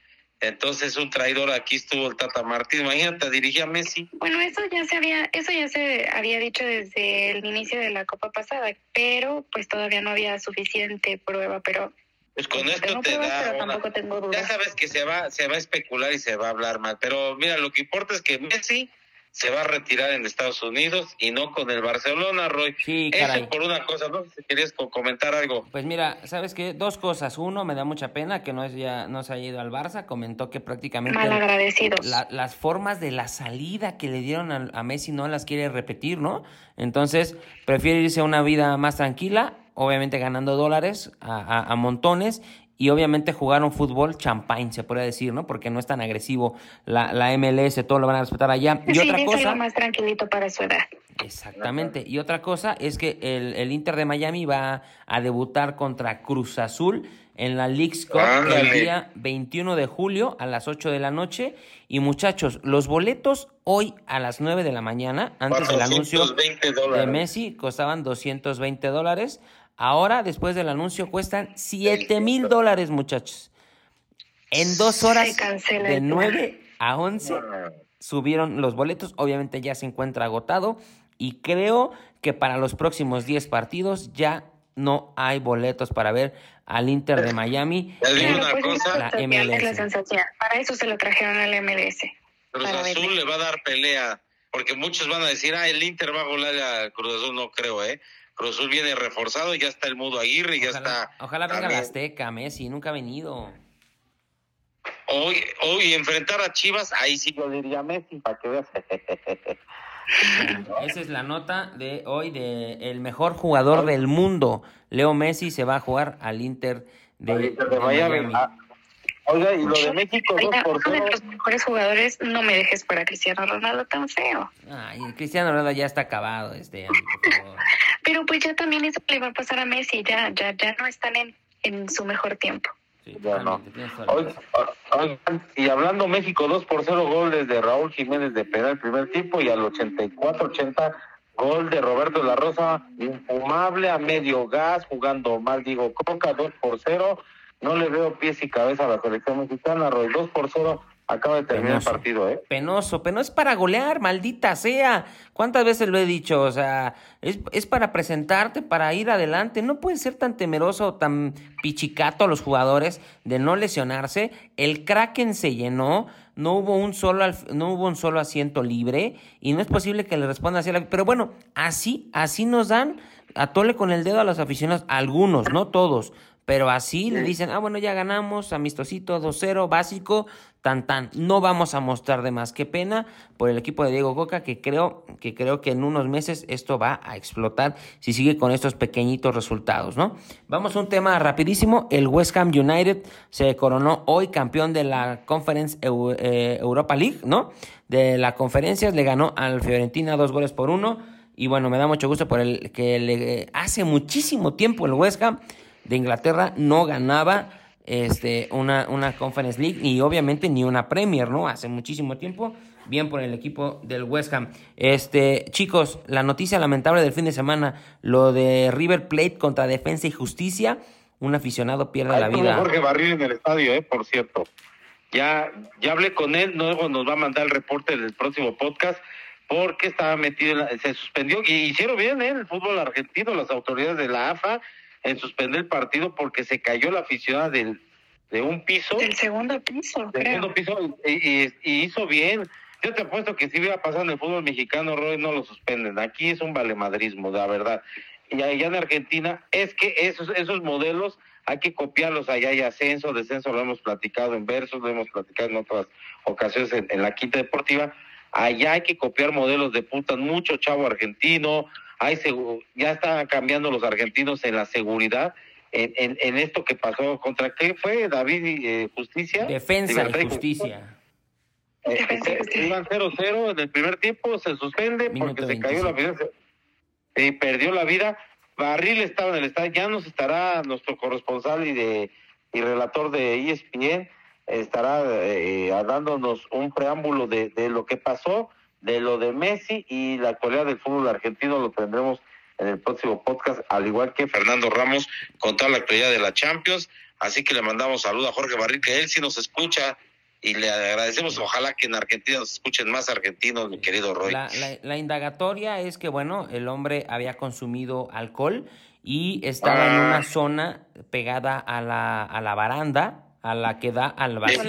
entonces un traidor aquí estuvo el Tata Martín, imagínate, dirigía a Messi. Bueno, eso ya se había, eso ya se había dicho desde el inicio de la Copa pasada, pero pues todavía no había suficiente prueba, pero Pues con pues, esto tengo te pruebas, da pero una, tampoco tengo Ya dudas. sabes que se va, se va a especular y se va a hablar mal, pero mira, lo que importa es que Messi se va a retirar en Estados Unidos y no con el Barcelona, Roy. sí, caray. Eso por una cosa, no si querías co- comentar algo. Pues mira, ¿sabes qué? Dos cosas. Uno, me da mucha pena que no, es ya, no se haya ido al Barça. Comentó que prácticamente Mal agradecidos. la- las formas de la salida que le dieron a, a Messi no las quiere repetir, ¿no? Entonces, prefiere irse a una vida más tranquila, obviamente ganando dólares a, a- a montones y obviamente jugar un fútbol champagne, se podría decir, ¿no? Porque no es tan agresivo la, la MLS, todo lo van a respetar allá. Y sí, otra es cosa... algo más tranquilito para su edad. Exactamente. Y otra cosa es que el, el Inter de Miami va a debutar contra Cruz Azul en la League's Cup el día 21 de julio a las 8 de la noche. Y muchachos, los boletos hoy a las 9 de la mañana, antes del anuncio 420 de. Messi, costaban 220 dólares. Ahora, después del anuncio, cuestan 7 mil dólares, muchachos. En dos horas, de el plan. 9 a 11, subieron los boletos, obviamente ya se encuentra agotado y creo que para los próximos 10 partidos ya no hay boletos para ver al Inter de Miami. En una pues, cosa. la MLS. sensación. Para eso se lo trajeron al MLS. Cruz para Azul verle. le va a dar pelea, porque muchos van a decir, ah, el Inter va a volar a Cruz Azul, no creo, ¿eh? Cruz Azul viene reforzado, ya está el Mudo Aguirre, ya Ojalá, está... ojalá venga la. Azteca, Messi, nunca ha venido. Hoy, hoy enfrentar a Chivas, ahí sí yo diría Messi, para que veas. Esa es la nota de hoy de el mejor jugador del mundo. Leo Messi se va a jugar al Inter de, Al Inter de de Miami. Miami. Oiga, y lo de México, Oiga, por uno de los mejores jugadores, no me dejes para Cristiano Ronaldo tan feo. Ay, Cristiano Ronaldo ya está acabado, este, Andy, por favor. Pero pues ya también eso le va a pasar a Messi, ya, ya, ya no están en, en su mejor tiempo. y hablando México, 2 por 0 goles de Raúl Jiménez de penal primer tiempo y al 84-80 gol de Roberto de la Rosa, infumable a medio gas, jugando mal, digo, Coca 2 por 0. No le veo pies y cabeza a la selección mexicana, Roy 2 por 0 Acaba de terminar el partido, ¿eh? Penoso, pero no es para golear, maldita sea. ¿Cuántas veces lo he dicho? O sea, es, es para presentarte, para ir adelante. No puede ser tan temeroso o tan pichicato a los jugadores de no lesionarse. El Kraken se llenó, no hubo un solo, no hubo un solo asiento libre y no es posible que le responda así. Pero bueno, así, así nos dan a tole con el dedo a los aficionados, algunos, no todos. Pero así le dicen, ah, bueno, ya ganamos, amistosito, 2-0, básico, tan tan. No vamos a mostrar de más. Qué pena por el equipo de Diego Coca, que creo, que creo que en unos meses esto va a explotar si sigue con estos pequeñitos resultados, ¿no? Vamos a un tema rapidísimo. El West Ham United se coronó hoy campeón de la Conference eh, Europa League, ¿no? De la conferencia, le ganó al Fiorentina dos goles por uno. Y bueno, me da mucho gusto por el que le hace muchísimo tiempo el West Ham de Inglaterra no ganaba este, una, una Conference League y obviamente ni una Premier, ¿no? Hace muchísimo tiempo. Bien por el equipo del West Ham. Este, chicos, la noticia lamentable del fin de semana, lo de River Plate contra Defensa y Justicia. Un aficionado pierde la vida. Jorge Barril en el estadio, eh, por cierto. Ya, ya hablé con él, luego nos va a mandar el reporte del próximo podcast porque estaba metido, se suspendió y hicieron bien ¿eh? el fútbol argentino, las autoridades de la AFA en suspender el partido porque se cayó la aficionada del, de un piso. Del segundo piso. Del segundo piso y, hizo bien. Yo te apuesto que si hubiera pasado en el fútbol mexicano, Roy, no lo suspenden. Aquí es un valemadrismo, la verdad. Y allá en Argentina, es que esos, esos modelos hay que copiarlos. Allá hay ascenso, descenso, lo hemos platicado en versos, lo hemos platicado en otras ocasiones en, en la quinta deportiva. Allá hay que copiar modelos de puta, mucho chavo argentino, hay ya están cambiando los argentinos en la seguridad. En, en, esto que pasó contra qué fue David eh, Justicia. Defensa y justicia. Eh, iban 0-0 en el primer tiempo se suspende porque se cayó la vida y perdió la vida. Barril estaba en el estadio ya nos estará nuestro corresponsal y de y relator de ESPN estará eh, dándonos un preámbulo de, de lo que pasó de lo de Messi y la actualidad del fútbol argentino lo tendremos en el próximo podcast, al igual que Fernando Ramos con toda la actualidad de la Champions. Así que le mandamos saludo a Jorge Barril, que él sí nos escucha y le agradecemos. Ojalá que en Argentina nos escuchen más argentinos, mi querido Roy. La, indagatoria es que, bueno, el hombre había consumido alcohol y estaba en una ah. zona pegada a la, a la baranda, a la que da al vacío.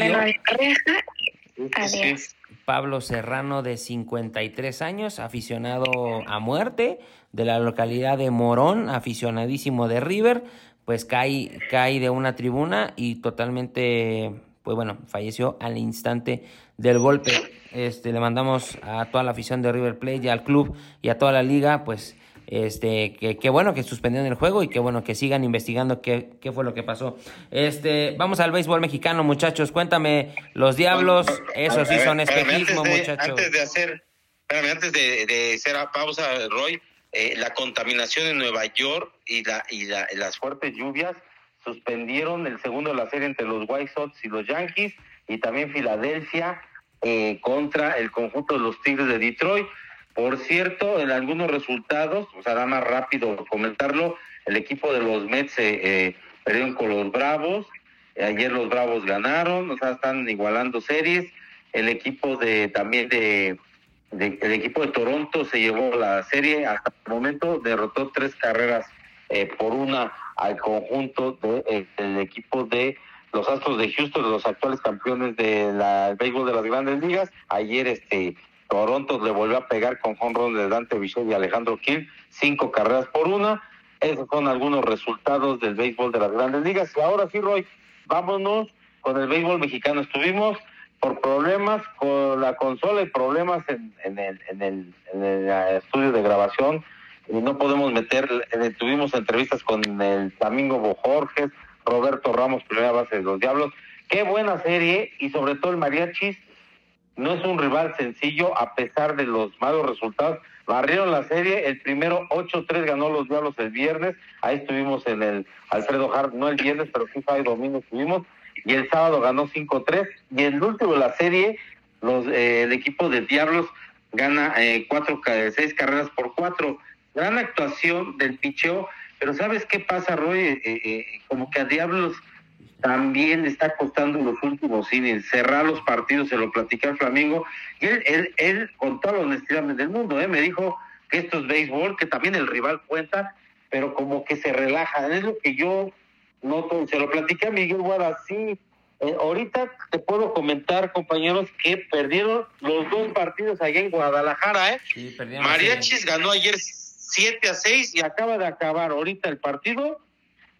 Pablo Serrano, de 53 años, aficionado a muerte de la localidad de Morón, aficionadísimo de River, pues cae, cae de una tribuna y totalmente, pues bueno, falleció al instante del golpe. Este, le mandamos a toda la afición de River Plate y al club y a toda la liga, pues este, que, qué bueno que suspendieron el juego y qué bueno que sigan investigando qué, qué fue lo que pasó. Este, vamos al béisbol mexicano, muchachos. Cuéntame, los diablos, eso sí son espejismo, muchachos. Antes de hacer, espérame, antes de, hacer a pausa, Roy, eh, la contaminación en Nueva York y, la, y la, las fuertes lluvias suspendieron el segundo de la serie entre los White Sox y los Yankees y también Filadelfia eh, contra el conjunto de los Tigres de Detroit. Por cierto, en algunos resultados, o sea, más rápido comentarlo, el equipo de los Mets eh, eh perdieron con los Bravos, ayer los Bravos ganaron, o sea, están igualando series, el equipo de también de, el equipo de Toronto se llevó la serie hasta el momento, derrotó tres carreras eh, por una al conjunto del de, equipo de los Astros de Houston, los actuales campeones del de béisbol de las grandes ligas. Ayer este Toronto le volvió a pegar con jonrón de Dante Bichel y Alejandro Kim, cinco carreras por una. Esos son algunos resultados del béisbol de las grandes ligas. Y ahora sí, Roy, vámonos con el béisbol mexicano. Estuvimos por problemas con la consola y problemas en, el, en, el, en el estudio de grabación y no podemos meter, tuvimos entrevistas con el Domingo Bojorges, Roberto Ramos, primera base de los Diablos. Qué buena serie y sobre todo el Mariachis no es un rival sencillo a pesar de los malos resultados. Barrieron la serie, el primero 8-3 ganó los Diablos el viernes, ahí estuvimos en el Alfredo Hart, no el viernes, pero sí sábado y domingo estuvimos, y el sábado ganó 5-3, y el último de la serie, los, eh, el equipo de Diablos gana eh, cuatro, seis carreras por cuatro. Gran actuación del picheo, pero ¿sabes qué pasa, Roy? Eh, eh, como que a Diablos también está costando los últimos innings, cerrar los partidos, se lo platicé al Flamingo, y él, él, él con toda la honestidad del mundo, ¿eh? me dijo que esto es béisbol, que también el rival cuenta, pero como que se relaja, es lo que yo noto, se lo platiqué a Miguel Guada, sí, eh, ahorita te puedo comentar, compañeros, que perdieron los dos partidos allá en Guadalajara, ¿eh? Sí, Mariachis ganó ayer 7 a 6 y acaba de acabar ahorita el partido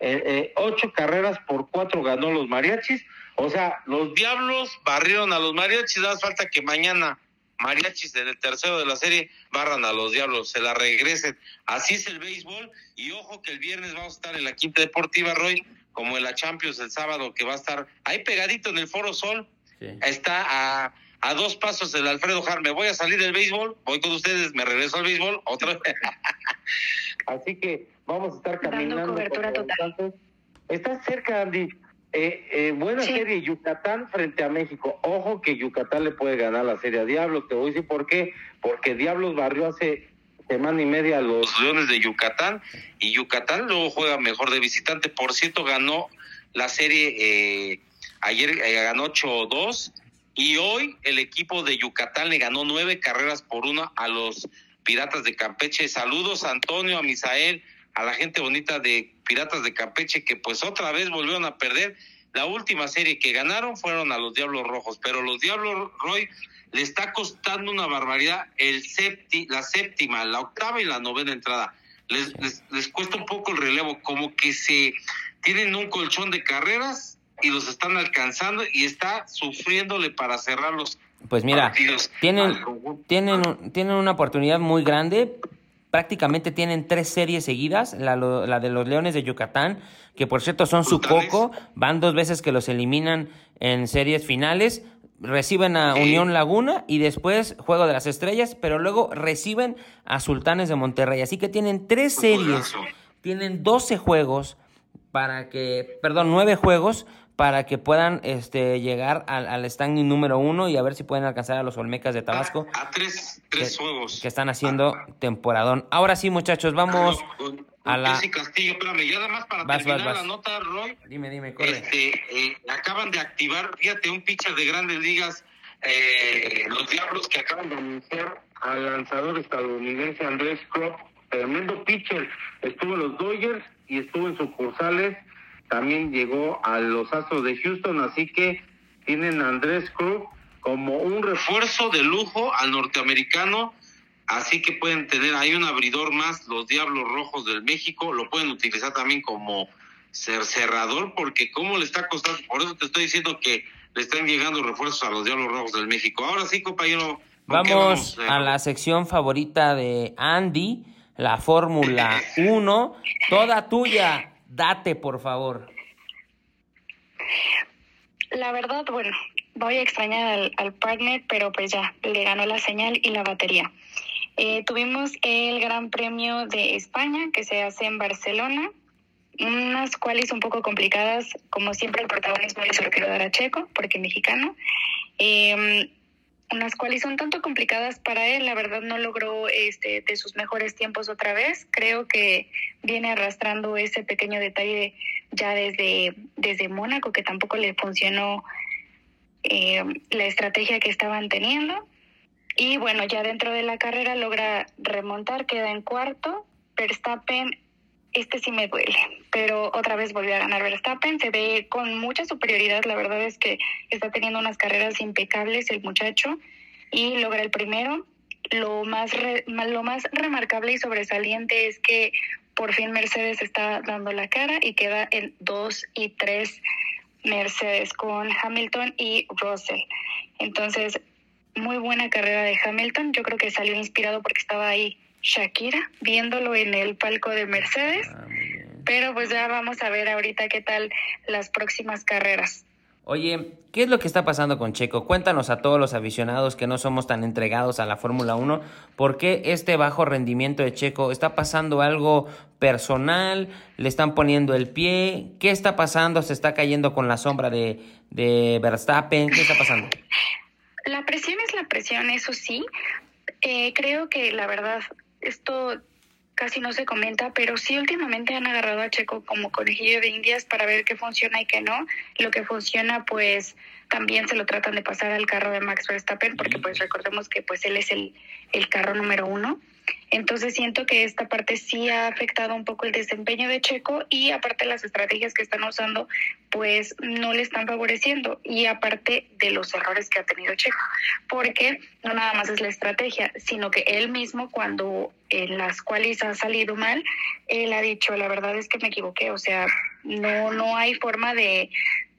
eh, eh, ocho carreras por cuatro ganó los mariachis. O sea, los diablos barrieron a los mariachis. Da falta que mañana mariachis en el tercero de la serie barran a los diablos, se la regresen. Así es el béisbol. Y ojo que el viernes vamos a estar en la Quinta Deportiva, Roy, como en la Champions el sábado, que va a estar ahí pegadito en el Foro Sol. Está a, a dos pasos el Alfredo Jar. Me voy a salir del béisbol, voy con ustedes, me regreso al béisbol otra vez. Así que vamos a estar caminando. Está cerca, Andy. Eh, eh, buena serie Yucatán frente a México. Ojo que Yucatán le puede ganar la serie a Diablos. Te voy a decir por qué. Porque Diablos barrió hace semana y media a los Leones de Yucatán y Yucatán luego juega mejor de visitante. Por cierto, ganó la serie eh, ayer, ganó 8-2 y hoy el equipo de Yucatán le ganó nueve carreras por una a los Piratas de Campeche. Saludos a Antonio, a Misael, a la gente bonita de Piratas de Campeche que pues otra vez volvieron a perder. La última serie que ganaron fueron a los Diablos Rojos, pero los Diablos Roy le está costando una barbaridad el septi, la séptima, la octava y la novena entrada. Les, les, les cuesta un poco el relevo, como que se tienen un colchón de carreras y los están alcanzando y está sufriéndole para cerrarlos pues mira, tienen, tienen, tienen una oportunidad muy grande. Prácticamente tienen tres series seguidas, la, la de los Leones de Yucatán, que por cierto son su coco, van dos veces que los eliminan en series finales, reciben a Unión Laguna y después Juego de las Estrellas, pero luego reciben a Sultanes de Monterrey. Así que tienen tres series, tienen 12 juegos para que, perdón, nueve juegos para que puedan este, llegar al, al standing número uno y a ver si pueden alcanzar a los Olmecas de Tabasco. A, tres, tres que, juegos. Que están haciendo temporadón. Ahora sí, muchachos, vamos a la... Castillo, espérame, ya nada más para terminar la nota, Roy. Dime, dime, corre. Este, eh, acaban de activar, fíjate, un pitcher de grandes ligas, eh, los Diablos que acaban de anunciar al lanzador estadounidense Andrés Kropp, tremendo pitcher, estuvo en los Dodgers y estuvo en sucursales también llegó a los Astros de Houston, así que tienen a Andrés Cruz como un refuerzo de lujo al norteamericano, así que pueden tener ahí un abridor más, los Diablos Rojos del México, lo pueden utilizar también como cerrador, porque como le está costando, por eso te estoy diciendo que le están llegando refuerzos a los Diablos Rojos del México. Ahora sí, compañero. Vamos, a la sección favorita de Andy, la Fórmula 1, toda tuya. Date, por favor. La verdad, bueno, voy a extrañar al, partner, pero pues ya, le ganó la señal y la batería. Eh, tuvimos el Gran Premio de España que se hace en Barcelona. Unas cuales un poco complicadas, como siempre el protagonismo lo quiero dar a Checo, porque mexicano. Eh, unas cuales son tanto complicadas para él, la verdad no logró este de sus mejores tiempos otra vez. Creo que viene arrastrando ese pequeño detalle ya desde, desde Mónaco, que tampoco le funcionó eh, la estrategia que estaban teniendo. Y bueno, ya dentro de la carrera logra remontar, queda en cuarto. Verstappen este sí me duele, pero otra vez volvió a ganar Verstappen, se ve con mucha superioridad, la verdad es que está teniendo unas carreras impecables el muchacho y logra el primero. Lo más, lo más remarcable y sobresaliente es que por fin Mercedes está dando la cara y queda en 2 y 3 Mercedes con Hamilton y Russell. Entonces, muy buena carrera de Hamilton, yo creo que salió inspirado porque estaba ahí Shakira, viéndolo en el palco de Mercedes. Ah, Pero pues ya vamos a ver ahorita qué tal las próximas carreras. Oye, ¿qué es lo que está pasando con Checo? Cuéntanos a todos los aficionados que no somos tan entregados a la Fórmula 1, ¿por qué este bajo rendimiento de Checo? ¿Está pasando algo personal? ¿Le están poniendo el pie? ¿Qué está pasando? ¿Se está cayendo con la sombra de, de Verstappen? ¿Qué está pasando? La presión es la presión, eso sí. Eh, creo que la verdad, esto casi no se comenta, pero sí últimamente han agarrado a Checo como conejillo de indias para ver qué funciona y qué no. Lo que funciona, pues también se lo tratan de pasar al carro de Max Verstappen, porque pues recordemos que pues él es el, el carro número uno. Entonces siento que esta parte sí ha afectado un poco el desempeño de Checo y aparte las estrategias que están usando pues no le están favoreciendo. Y aparte de los errores que ha tenido Checo, porque no nada más es la estrategia, sino que él mismo cuando en las cuales ha salido mal, él ha dicho, la verdad es que me equivoqué, o sea, no no hay forma de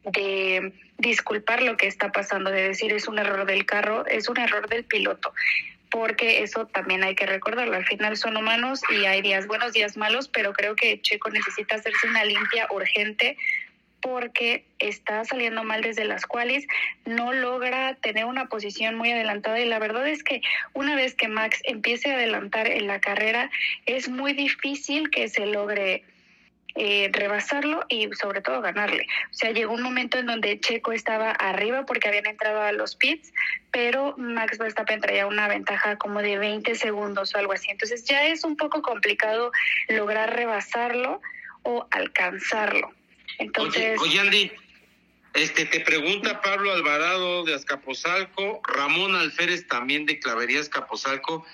de disculpar lo que está pasando, de decir es un error del carro, es un error del piloto porque eso también hay que recordarlo. Al final son humanos y hay días buenos, días malos, pero creo que Checo necesita hacerse una limpia urgente porque está saliendo mal desde las cuales no logra tener una posición muy adelantada y la verdad es que una vez que Max empiece a adelantar en la carrera es muy difícil que se logre eh, rebasarlo y sobre todo ganarle. O sea, llegó un momento en donde Checo estaba arriba porque habían entrado a los pits, pero Max Verstappen traía una ventaja como de 20 segundos o algo así. Entonces ya es un poco complicado lograr rebasarlo o alcanzarlo. Entonces, oye, Andy, este, te pregunta Pablo Alvarado de Azcapotzalco, Ramón Alférez también de Clavería Azcapotzalco.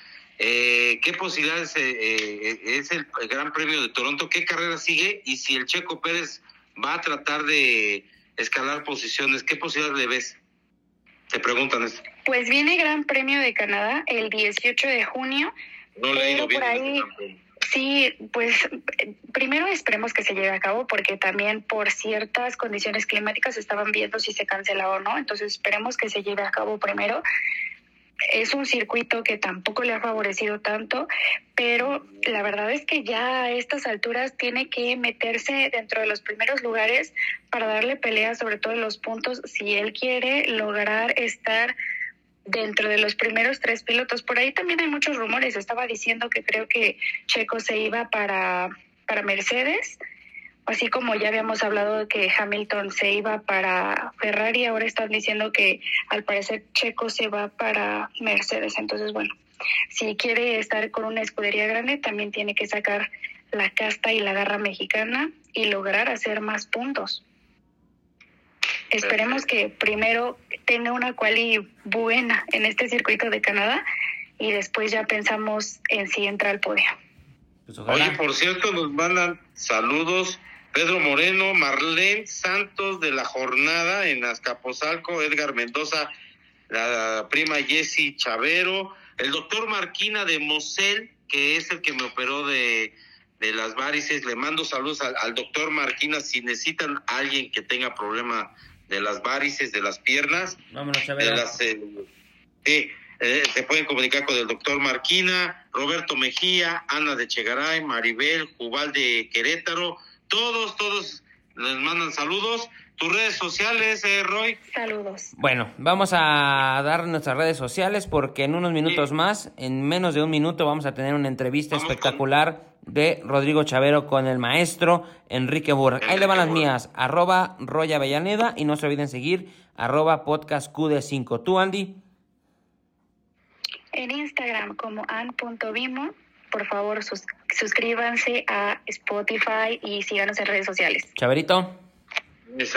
Eh, ¿Qué posibilidades eh, eh, es el, Gran Premio de Toronto? ¿Qué carrera sigue? Y si el Checo Pérez va a tratar de escalar posiciones, ¿qué posibilidades le ves? Te preguntan esto. Pues viene Gran Premio de Canadá el 18 de junio. No le he ido bien. Ahí, sí, pues primero esperemos que se lleve a cabo porque también por ciertas condiciones climáticas estaban viendo si se cancela o no. Entonces esperemos que se lleve a cabo primero es un circuito que tampoco le ha favorecido tanto, pero la verdad es que ya a estas alturas tiene que meterse dentro de los primeros lugares para darle pelea, sobre todo en los puntos, si él quiere lograr estar dentro de los primeros tres pilotos. Por ahí también hay muchos rumores. Estaba diciendo que creo que Checo se iba para, para Mercedes así como ya habíamos hablado de que Hamilton se iba para Ferrari, ahora están diciendo que al parecer Checo se va para Mercedes. Entonces, bueno, si quiere estar con una escudería grande, también tiene que sacar la casta y la garra mexicana y lograr hacer más puntos. Esperemos que primero tenga una quali buena en este circuito de Canadá y después ya pensamos en si entra al podio. Pues Oye, por cierto, nos mandan saludos Pedro Moreno, Marlene Santos de la jornada en Azcapotzalco, Edgar Mendoza, la prima Jessie Chavero, el doctor Marquina de Mosel, que es el que me operó de, de las varices. Le mando saludos al, doctor Marquina si necesitan a alguien que tenga problema de las varices, de las piernas. Vámonos, Chavero. Eh, eh, se pueden comunicar con el doctor Marquina, Roberto Mejía, Ana de Chegaray, Maribel, Jubal de Querétaro, todos, todos les mandan saludos. ¿Tus redes sociales, eh, Roy? Saludos. Bueno, vamos a dar nuestras redes sociales porque en unos minutos más, en menos de un minuto, vamos a tener una entrevista espectacular de Rodrigo Chavero con el maestro Enrique Burr. Ahí le van las mías, arroba Roy Avellaneda y no se olviden seguir arroba podcast QD5. ¿Tú, Andy? En Instagram como an.vimo por favor suscríbanse a Spotify y síganos en redes sociales. Chaverito. Mis,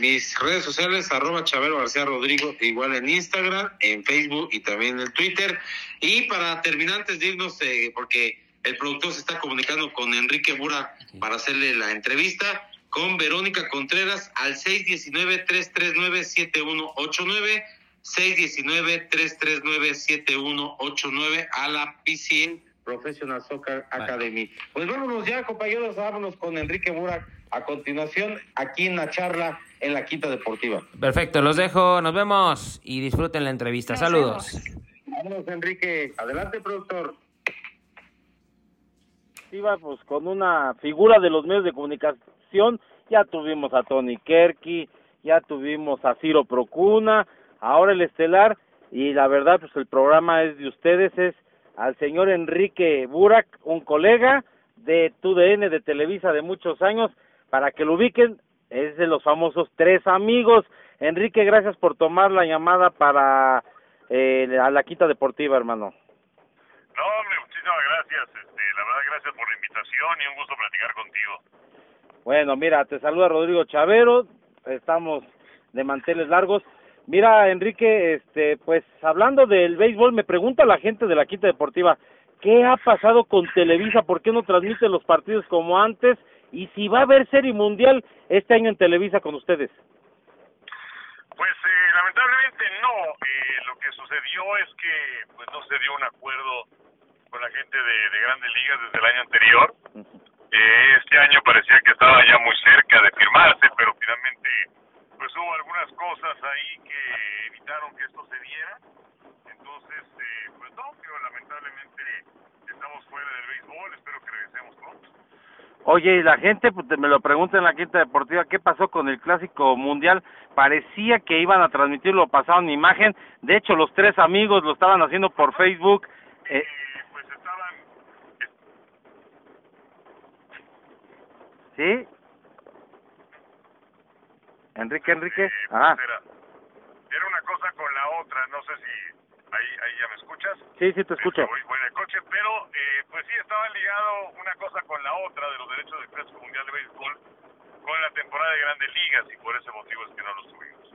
mis redes sociales, arroba Chavero García Rodrigo, igual en Instagram, en Facebook y también en Twitter. Y para terminar, antes de irnos, eh, porque el productor se está comunicando con Enrique Bura para hacerle la entrevista, con Verónica Contreras al 619-339-7189, 619-339-7189 a la PCN Professional Soccer Academy. Pues vámonos ya, compañeros, vámonos con Enrique Burak a continuación aquí en la charla en la Quinta Deportiva. Perfecto, los dejo, nos vemos y disfruten la entrevista. Saludos. Vámonos, Enrique. Adelante, productor. Iba pues con una figura de los medios de comunicación, ya tuvimos a Tony Kerky, ya tuvimos a Ciro Procuna, ahora el estelar, y la verdad, pues el programa es de ustedes, es al señor Enrique Burak, un colega de TUDN, de Televisa de muchos años, para que lo ubiquen, es de los famosos tres amigos. Enrique, gracias por tomar la llamada para eh, a la quita deportiva, hermano. No, hombre, muchísimas gracias. Este, la verdad, gracias por la invitación y un gusto platicar contigo. Bueno, mira, te saluda Rodrigo Chavero, estamos de manteles largos. Mira, Enrique, este, pues hablando del béisbol, me pregunta la gente de la Quinta Deportiva, ¿qué ha pasado con Televisa? ¿Por qué no transmite los partidos como antes? Y si va a haber serie mundial este año en Televisa con ustedes. Pues eh, lamentablemente no. Eh, lo que sucedió es que pues no se dio un acuerdo con la gente de, de Grandes Ligas desde el año anterior. Eh, este año parecía que estaba ya muy cerca de firmarse, pero finalmente pues hubo algunas cosas ahí que evitaron que esto se diera. Entonces, eh, pues no, pero lamentablemente estamos fuera del béisbol, espero que regresemos pronto. Oye, y la gente pues, me lo pregunta en la Quinta Deportiva, ¿qué pasó con el Clásico Mundial? Parecía que iban a transmitirlo, pasaron imagen, de hecho los tres amigos lo estaban haciendo por Facebook. Eh, pues estaban... ¿Sí? Enrique, Enrique. Eh, pues era, era, una cosa con la otra, no sé si ahí, ahí ya me escuchas. Sí, sí, te escucho. Voy, voy en el coche, pero eh, pues sí, estaba ligado una cosa con la otra de los derechos del Clásico Mundial de Béisbol con la temporada de Grandes Ligas y por ese motivo es que no los tuvimos.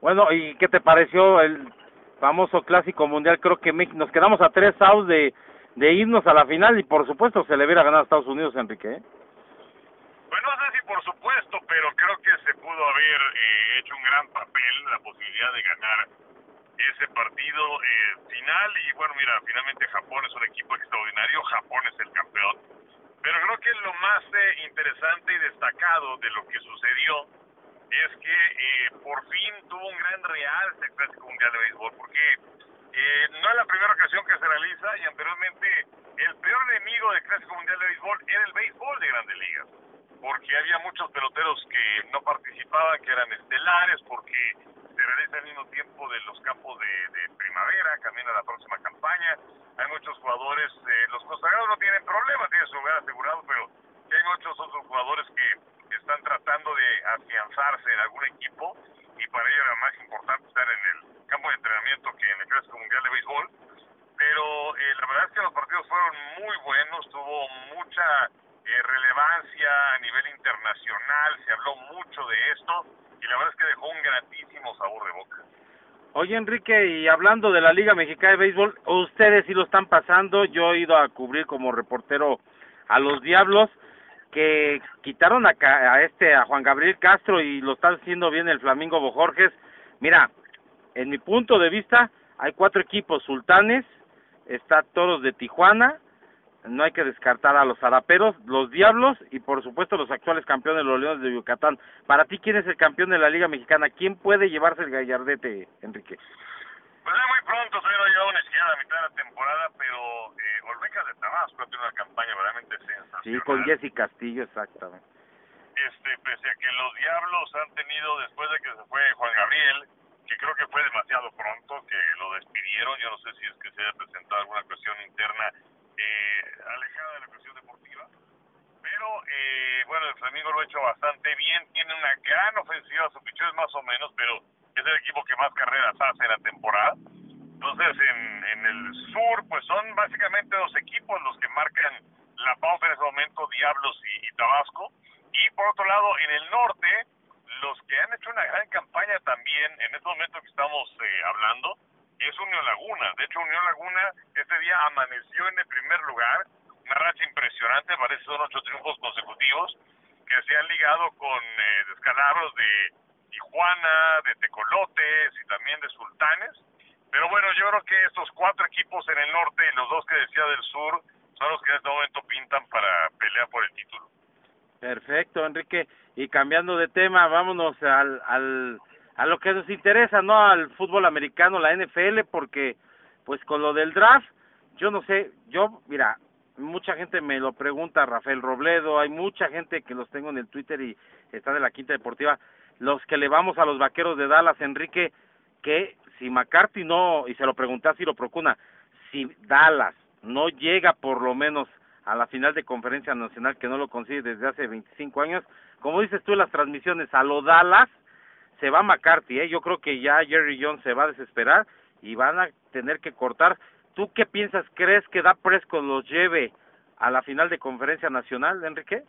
Bueno, ¿y qué te pareció el famoso Clásico Mundial? Creo que nos quedamos a tres outs de, de irnos a la final y por supuesto se le hubiera ganado a Estados Unidos, Enrique. ¿eh? Pues no sé si por supuesto, pero creo que se pudo haber eh, hecho un gran papel la posibilidad de ganar ese partido eh, final. Y bueno, mira, finalmente Japón es un equipo extraordinario, Japón es el campeón, pero creo que lo más eh, interesante y destacado de lo que sucedió es que eh, por fin tuvo un gran real el Clásico Mundial de Béisbol, porque eh, no es la primera ocasión que se realiza y anteriormente el peor enemigo del Clásico Mundial de Béisbol era el béisbol de grandes ligas porque había muchos peloteros que no participaban, que eran estelares, porque se realiza al mismo tiempo de los campos de, de primavera, camino a la próxima campaña. Hay muchos jugadores, eh, los consagrados no tienen problema, tienen su lugar asegurado, pero hay muchos otros jugadores que están tratando de afianzarse en algún equipo y para ello era más importante estar en el campo de entrenamiento que en el Clásico Mundial de Béisbol. Pero eh, la verdad es que los partidos fueron muy buenos, tuvo mucha eh, relevancia a nivel internacional, se habló mucho de esto y la verdad es que dejó un gratísimo sabor de boca. Oye Enrique, y hablando de la Liga Mexicana de Béisbol, ustedes sí lo están pasando, yo he ido a cubrir como reportero a los Diablos, que quitaron a, a este, a Juan Gabriel Castro y lo están haciendo bien el Flamingo Bojorges. Mira, en mi punto de vista, hay cuatro equipos, Sultanes, está Toros de Tijuana, no hay que descartar a los zaraperos, los diablos y por supuesto los actuales campeones, los Leones de Yucatán. Para ti, ¿quién es el campeón de la Liga Mexicana? ¿Quién puede llevarse el gallardete, Enrique? Pues es muy pronto, todavía no ha llegado ni siquiera a la mitad de la temporada, pero eh, Olmecas de Tabasco tiene una campaña verdaderamente sensacional. Sí, con Jesse Castillo, exactamente. Este, pese a que los Diablos han tenido, después de que se fue Juan Gabriel, que creo que fue demasiado pronto, que lo despidieron, yo no sé si es que se haya presentado alguna cuestión interna eh, alejada de la cuestión deportiva. Pero eh, bueno, el Flamingo lo ha hecho bastante bien, tiene una gran ofensiva, su pichón es más o menos, pero es el equipo que más carreras hace en la temporada. Entonces, en, en el sur, pues son básicamente dos equipos los que marcan la pauta en ese momento, Diablos y, y Tabasco. Y por otro lado, en el norte, los que han hecho una gran campaña también, en este momento que estamos eh, hablando, es Unión Laguna. De hecho, Unión Laguna este día amaneció en el primer lugar, una racha impresionante, parece son ocho triunfos consecutivos, que se han ligado con eh, descalabros de Tijuana, de Tecolotes y también de Sultanes. Pero bueno, yo creo que estos cuatro equipos en el norte y los dos que decía del sur son los que en este momento pintan para pelear por el título. Perfecto, Enrique. Y cambiando de tema, vámonos al, al a lo que nos interesa, no al fútbol americano, la NFL, porque pues con lo del draft, yo no sé, yo, mira, mucha gente me lo pregunta, Rafael Robledo, hay mucha gente que los tengo en el Twitter y está de la Quinta Deportiva. los que le vamos a los vaqueros de Dallas, Enrique, que si McCarthy no, y se lo pregunté a Ciro Procuna, si Dallas no llega por lo menos a la final de conferencia nacional, que no lo consigue desde hace 25 años, como dices tú en las transmisiones, a lo Dallas se va McCarthy, ¿eh? yo creo que ya Jerry Jones se va a desesperar y van a tener que cortar. ¿Tú qué piensas? ¿Crees que Da Prescott los lleve a la final de conferencia nacional, Enrique?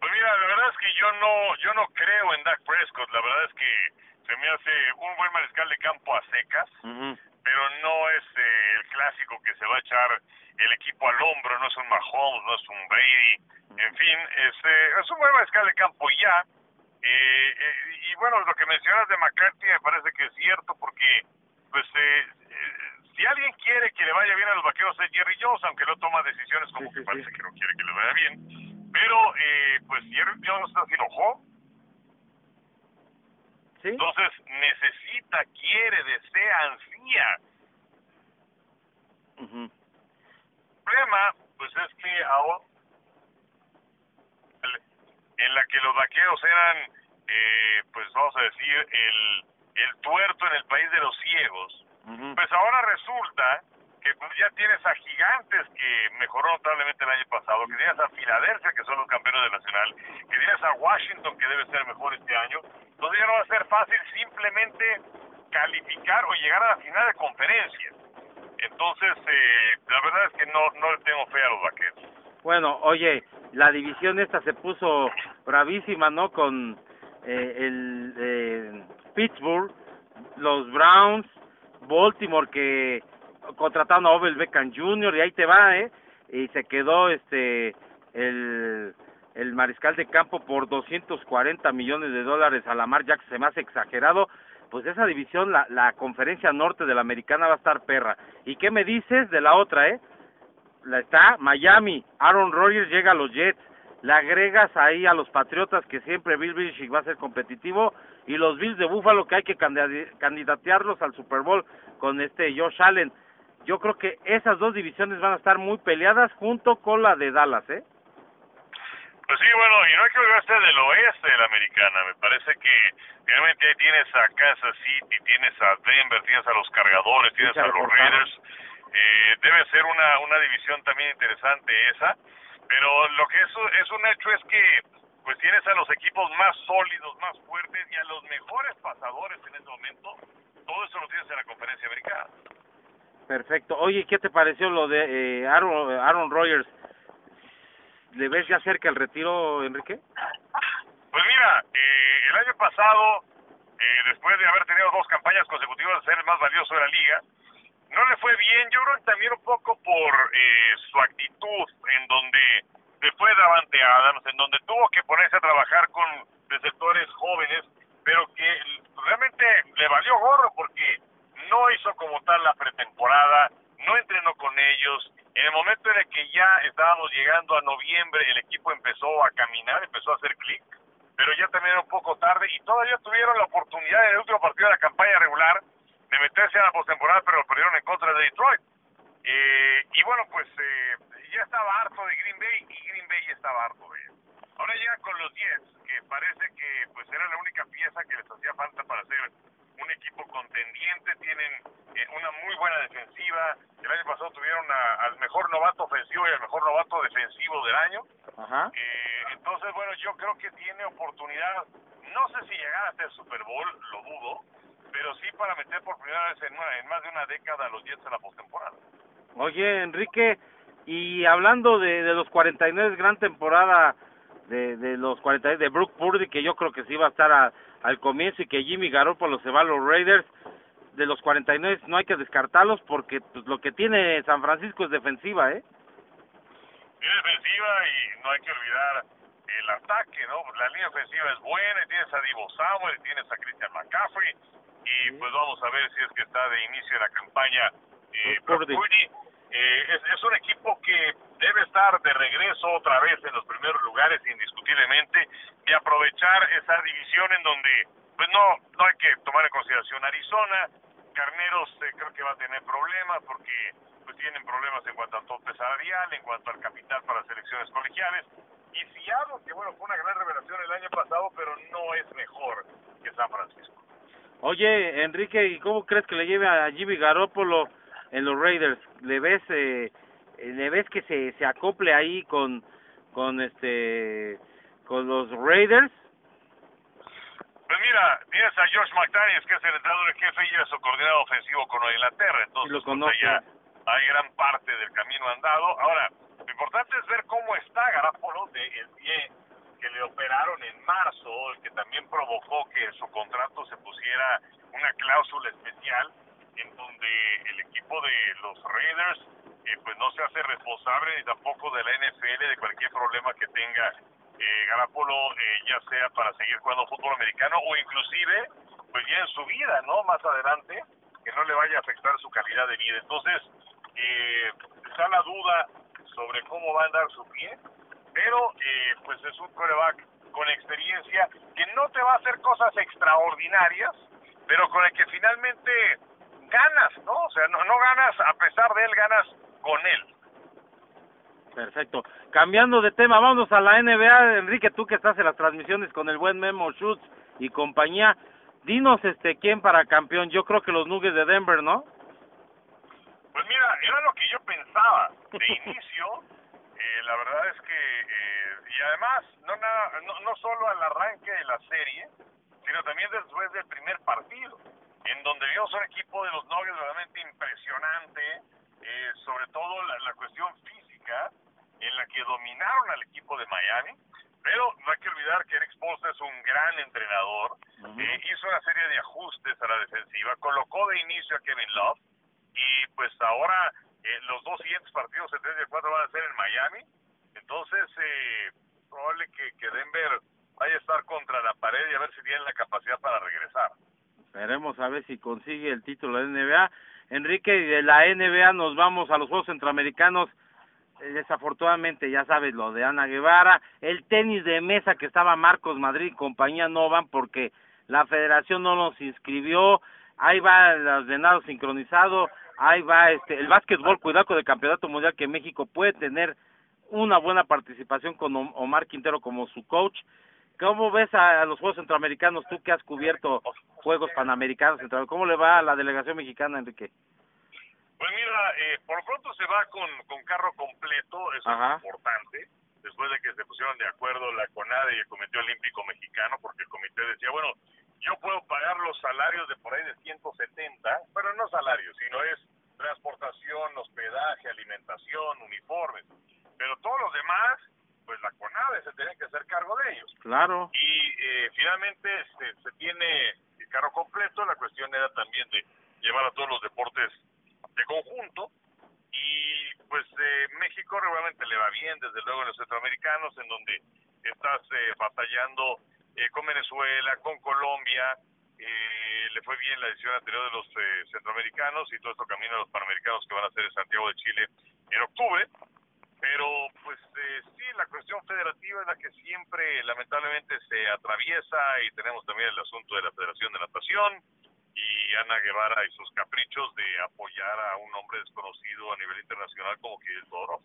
Pues mira, la verdad es que yo no, yo no creo en Dak Prescott. La verdad es que se me hace un buen mariscal de campo a secas, pero no es eh, el clásico que se va a echar el equipo al hombro. No es un Mahomes, no es un Brady. En fin, es, eh, es un buen mariscal de campo ya. Eh, y bueno, lo que mencionas de McCarthy me parece que es cierto porque, pues, si alguien quiere que le vaya bien a los vaqueros es Jerry Jones, aunque no toma decisiones como que parece que no quiere que le vaya bien pero, eh, pues, Jerry Jones se enojó. Entonces, necesita, quiere, desea, ansía. El problema, pues, es que ahora, en la que los vaqueros eran, eh, pues, vamos a decir, el, el tuerto en el país de los ciegos, pues ahora resulta que pues, ya tienes a Gigantes que mejoró notablemente el año pasado, que tienes a Filadelfia que son los campeones de nacional, que tienes a Washington que debe ser mejor este año, entonces ya no va a ser fácil simplemente calificar o llegar a la final de conferencia. Entonces, eh, la verdad es que no, no le tengo fe a los vaqueros. Bueno, oye, la división esta se puso bravísima, ¿no? Con eh, el eh, Pittsburgh, los Browns, Baltimore que contrataron a Obel Beckham Jr. y ahí te va, ¿eh? Y se quedó este el, el mariscal de campo por 240 millones de dólares a la mar, ya que se me hace exagerado. Pues esa división, la, la conferencia norte de la americana va a estar perra. ¿Y qué me dices de la otra, eh? La está Miami, Aaron Rodgers llega a los Jets, le agregas ahí a los Patriotas que siempre Bill Belichick va a ser competitivo y los Bills de Buffalo que hay que candidatearlos al Super Bowl con este Josh Allen yo creo que esas dos divisiones van a estar muy peleadas junto con la de Dallas, ¿eh? Pues sí, bueno, y no hay que olvidarse del oeste de la americana. Me parece que realmente tienes a Kansas City, tienes a Denver, tienes a los cargadores, tienes a los Raiders. Eh, debe ser una, una división también interesante esa. Pero lo que es, es un hecho es que pues tienes a los equipos más sólidos, más fuertes y a los mejores pasadores en este momento. Todo eso lo tienes en la conferencia americana. Perfecto. Oye, ¿qué te pareció lo de eh, Aaron, Aaron Rodgers? ¿Le ves ya cerca el retiro, Enrique? Pues mira, eh, el año pasado, eh, después de haber tenido dos campañas consecutivas de ser el más valioso de la liga, no le fue bien. Yo creo que también un poco por eh, su actitud, en donde se fue Davante Adams, en donde tuvo que ponerse a trabajar con receptores jóvenes, pero que realmente le valió gorro porque no hizo como tal la pretemporada, no entrenó con ellos. En el momento en el que ya estábamos llegando a noviembre, el equipo empezó a caminar, empezó a hacer clic, pero ya también era un poco tarde y todavía tuvieron la oportunidad en el último partido de la campaña regular de meterse a la postemporada, pero lo perdieron en contra de Detroit. Eh, y bueno, pues eh, ya estaba harto de Green Bay y Green Bay ya estaba harto de él. Ahora llega con los Jets, que parece que pues era la única pieza que les hacía falta para hacer un equipo contendiente, tienen eh, una muy buena defensiva. El año pasado tuvieron al mejor novato ofensivo y al mejor novato defensivo del año. Eh, entonces, bueno, yo creo que tiene oportunidad, no sé si llegar hasta el Super Bowl, lo dudo, pero sí para meter por primera vez en, en más de una década a los Jets en la postemporada. Oye, Enrique, y hablando de, de los 49, gran temporada de, de los 49 de Brooke Purdy, que yo creo que sí va a estar a, al comienzo y que Jimmy Garoppolo se va a los Raiders, de los 49 no hay que descartarlos porque pues, lo que tiene San Francisco es defensiva, ¿eh? Es defensiva y no hay que olvidar el ataque, ¿no? La línea ofensiva es buena, y tienes a Divo Samuel, y tienes a Christian McCaffrey, y pues vamos a ver si es que está de inicio de la campaña eh, Purdy. Eh, es, es un equipo que debe estar de regreso otra vez en los primeros lugares indiscutiblemente y aprovechar esa división en donde pues no no hay que tomar en consideración Arizona Carneros eh, creo que va a tener problemas porque pues tienen problemas en cuanto al tope salarial en cuanto al capital para selecciones colegiales y Seattle, que bueno, fue una gran revelación el año pasado, pero no es mejor que San Francisco. Oye, Enrique, ¿y cómo crees que le lleve a Jimmy Garoppolo en los Raiders? ¿Le ves, eh, le ves que se, se acople ahí con, con este, con los Raiders? Pues mira, tienes a George McDaniels, que es el entrenador en jefe y es su coordinador ofensivo con Inglaterra, entonces pues, ya hay gran parte del camino andado. Ahora, lo importante es ver cómo está Garoppolo de el pie que le operaron en marzo, el que también provocó que su contrato se pusiera una cláusula especial en donde el equipo de los Raiders eh, pues no se hace responsable ni tampoco de la NFL de cualquier problema que tenga eh, Garapolo, eh, ya sea para seguir jugando fútbol americano o inclusive pues ya en su vida, ¿no? Más adelante, que no le vaya a afectar su calidad de vida. Entonces, eh, está la duda sobre cómo va a andar su pie pero eh, pues es un coreback con experiencia que no te va a hacer cosas extraordinarias, pero con el que finalmente ganas, ¿no? O sea, no, no ganas a pesar de él, ganas con él. Perfecto. Cambiando de tema, vámonos a la NBA. Enrique, tú que estás en las transmisiones con el buen Memo Schutz y compañía, dinos este quién para campeón. Yo creo que los Nuggets de Denver, ¿no? Pues mira, era lo que yo pensaba de inicio la verdad es que, eh, y además, no, nada, no, no solo al arranque de la serie, sino también después del primer partido, en donde vimos un equipo de los Nuggets realmente impresionante, eh, sobre todo la, la cuestión física, en la que dominaron al equipo de Miami, pero no hay que olvidar que Eric Spoelstra es un gran entrenador, eh, hizo una serie de ajustes a la defensiva, colocó de inicio a Kevin Love, y pues ahora eh, los dos siguientes partidos, el 3 y el 4, van a ser en Miami. Entonces, eh, probable que, Denver vaya a estar contra la pared y a ver si tiene la capacidad para regresar. Veremos a ver si consigue el título de NBA. Enrique, de la NBA nos vamos a los Juegos Centroamericanos. Eh, desafortunadamente, ya sabes, lo de Ana Guevara. El tenis de mesa que estaba Marcos Madrid y compañía no van porque la federación no nos inscribió. Ahí va el ordenado sincronizado ahí va este el básquetbol, cuidado con el campeonato mundial que México puede tener una buena participación con Omar Quintero como su coach. ¿Cómo ves a, los Juegos Centroamericanos, tú que has cubierto Juegos Panamericanos? ¿Cómo le va a la delegación mexicana, Enrique? Pues mira, eh, por pronto se va con, con carro completo, eso es importante, después de que se pusieron de acuerdo la CONADE y el Comité Olímpico Mexicano, porque el comité decía, bueno, yo puedo pagar los salarios de por ahí de 170, pero no salarios, sino es transportación, hospedaje, alimentación, uniformes. Pero todos los demás, pues la CONADE se tiene que hacer cargo de ellos. Claro. Y eh, finalmente se, se tiene el carro completo, la cuestión era también de llevar a todos los deportes de conjunto. Y pues eh, México realmente le va bien, desde luego en los centroamericanos, en donde estás eh, batallando eh, con Venezuela, con Colombia, eh, le fue bien la edición anterior de los eh, centroamericanos y todo esto camino a los panamericanos que van a ser en Santiago de Chile en octubre. Pero pues eh, sí, la cuestión federativa es la que siempre lamentablemente se atraviesa y tenemos también el asunto de la Federación de Natación y Ana Guevara y sus caprichos de apoyar a un hombre desconocido a nivel internacional como Kirill Toro.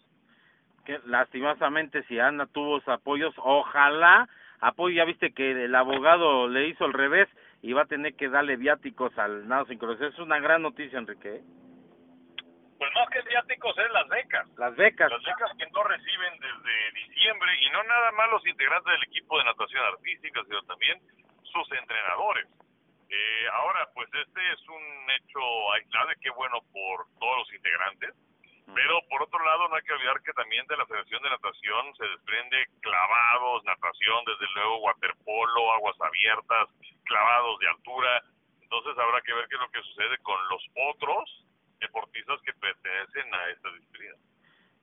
Que lastimosamente si Ana tuvo apoyos, ojalá apoyo, ya viste que el abogado le hizo el revés y va a tener que darle viáticos al nado sincronizado. Es una gran noticia, Enrique. Pues no que viáticos, es las becas. Las becas. Las becas que no reciben desde diciembre y no nada más los integrantes del equipo de natación artística, sino también sus entrenadores. Eh, ahora, pues este es un hecho aislado y qué bueno por todos los integrantes pero por otro lado, no hay que olvidar que también de la Federación de Natación se desprende clavados, natación, desde luego waterpolo, aguas abiertas, clavados de altura. Entonces habrá que ver qué es lo que sucede con los otros deportistas que pertenecen a esta disciplina.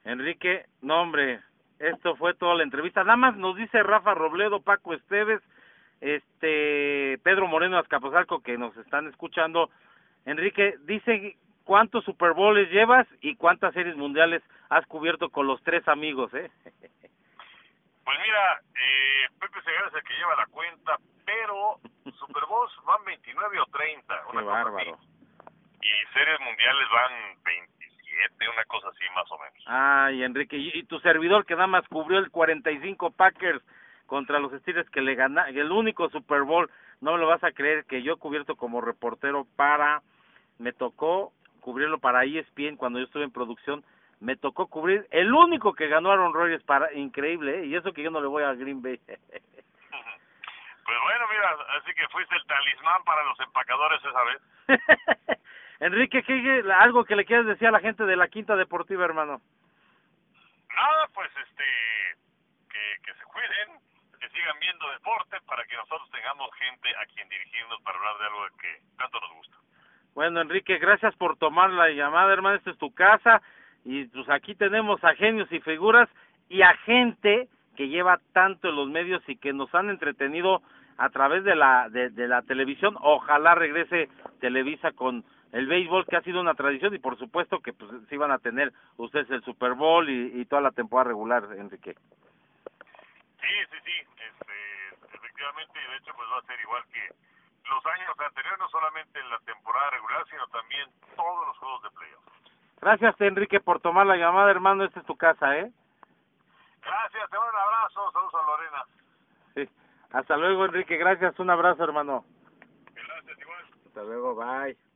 Enrique, no hombre, esto fue toda la entrevista. Nada más nos dice Rafa Robledo, Paco Esteves, este Pedro Moreno Azcapotzalco que nos están escuchando. Enrique, dice cuántos Super Bowls llevas y cuántas series mundiales has cubierto con los tres amigos, ¿eh? Pues mira, eh, Pepe Segarra es el que lleva la cuenta, pero Super Bowls van 29 o 30. Una Qué bárbaro. Y series mundiales van 27, una cosa así más o menos. Ay, Enrique, y, tu servidor que nada más cubrió el 45 Packers contra los Steelers que le gana, el único Super Bowl, no me lo vas a creer que yo cubierto como reportero para, me tocó cubrirlo para ESPN cuando yo estuve en producción, me tocó cubrir el único que ganó Aaron Rodgers para increíble, ¿eh? y eso que yo no le voy a Green Bay. Pues bueno, mira, así que fuiste el talismán para los empacadores esa vez. Enrique, ¿qué, algo que le quieres decir a la gente de la Quinta Deportiva, hermano? Nada, pues este, que, que se cuiden, que sigan viendo deporte para que nosotros tengamos gente a quien dirigirnos para hablar de algo que tanto nos gusta. Bueno, Enrique, gracias por tomar la llamada, hermano. Esta es tu casa. Y pues aquí tenemos a genios y figuras y a gente que lleva tanto en los medios y que nos han entretenido a través de la de, la televisión. Ojalá regrese Televisa con el béisbol que ha sido una tradición y por supuesto que pues sí van a tener ustedes el Super Bowl y, toda la temporada regular, Enrique. Sí, sí, sí, este, efectivamente, de hecho pues va a ser igual que los años anteriores, no solamente en la temporada regular, sino también todos los juegos de playoff. Gracias, Enrique, por tomar la llamada, hermano. Esta es tu casa, ¿eh? Gracias, te doy un abrazo. Saludos a Lorena. Sí. Hasta luego, Enrique. Gracias. Un abrazo, hermano. Gracias, igual. Hasta luego. Bye.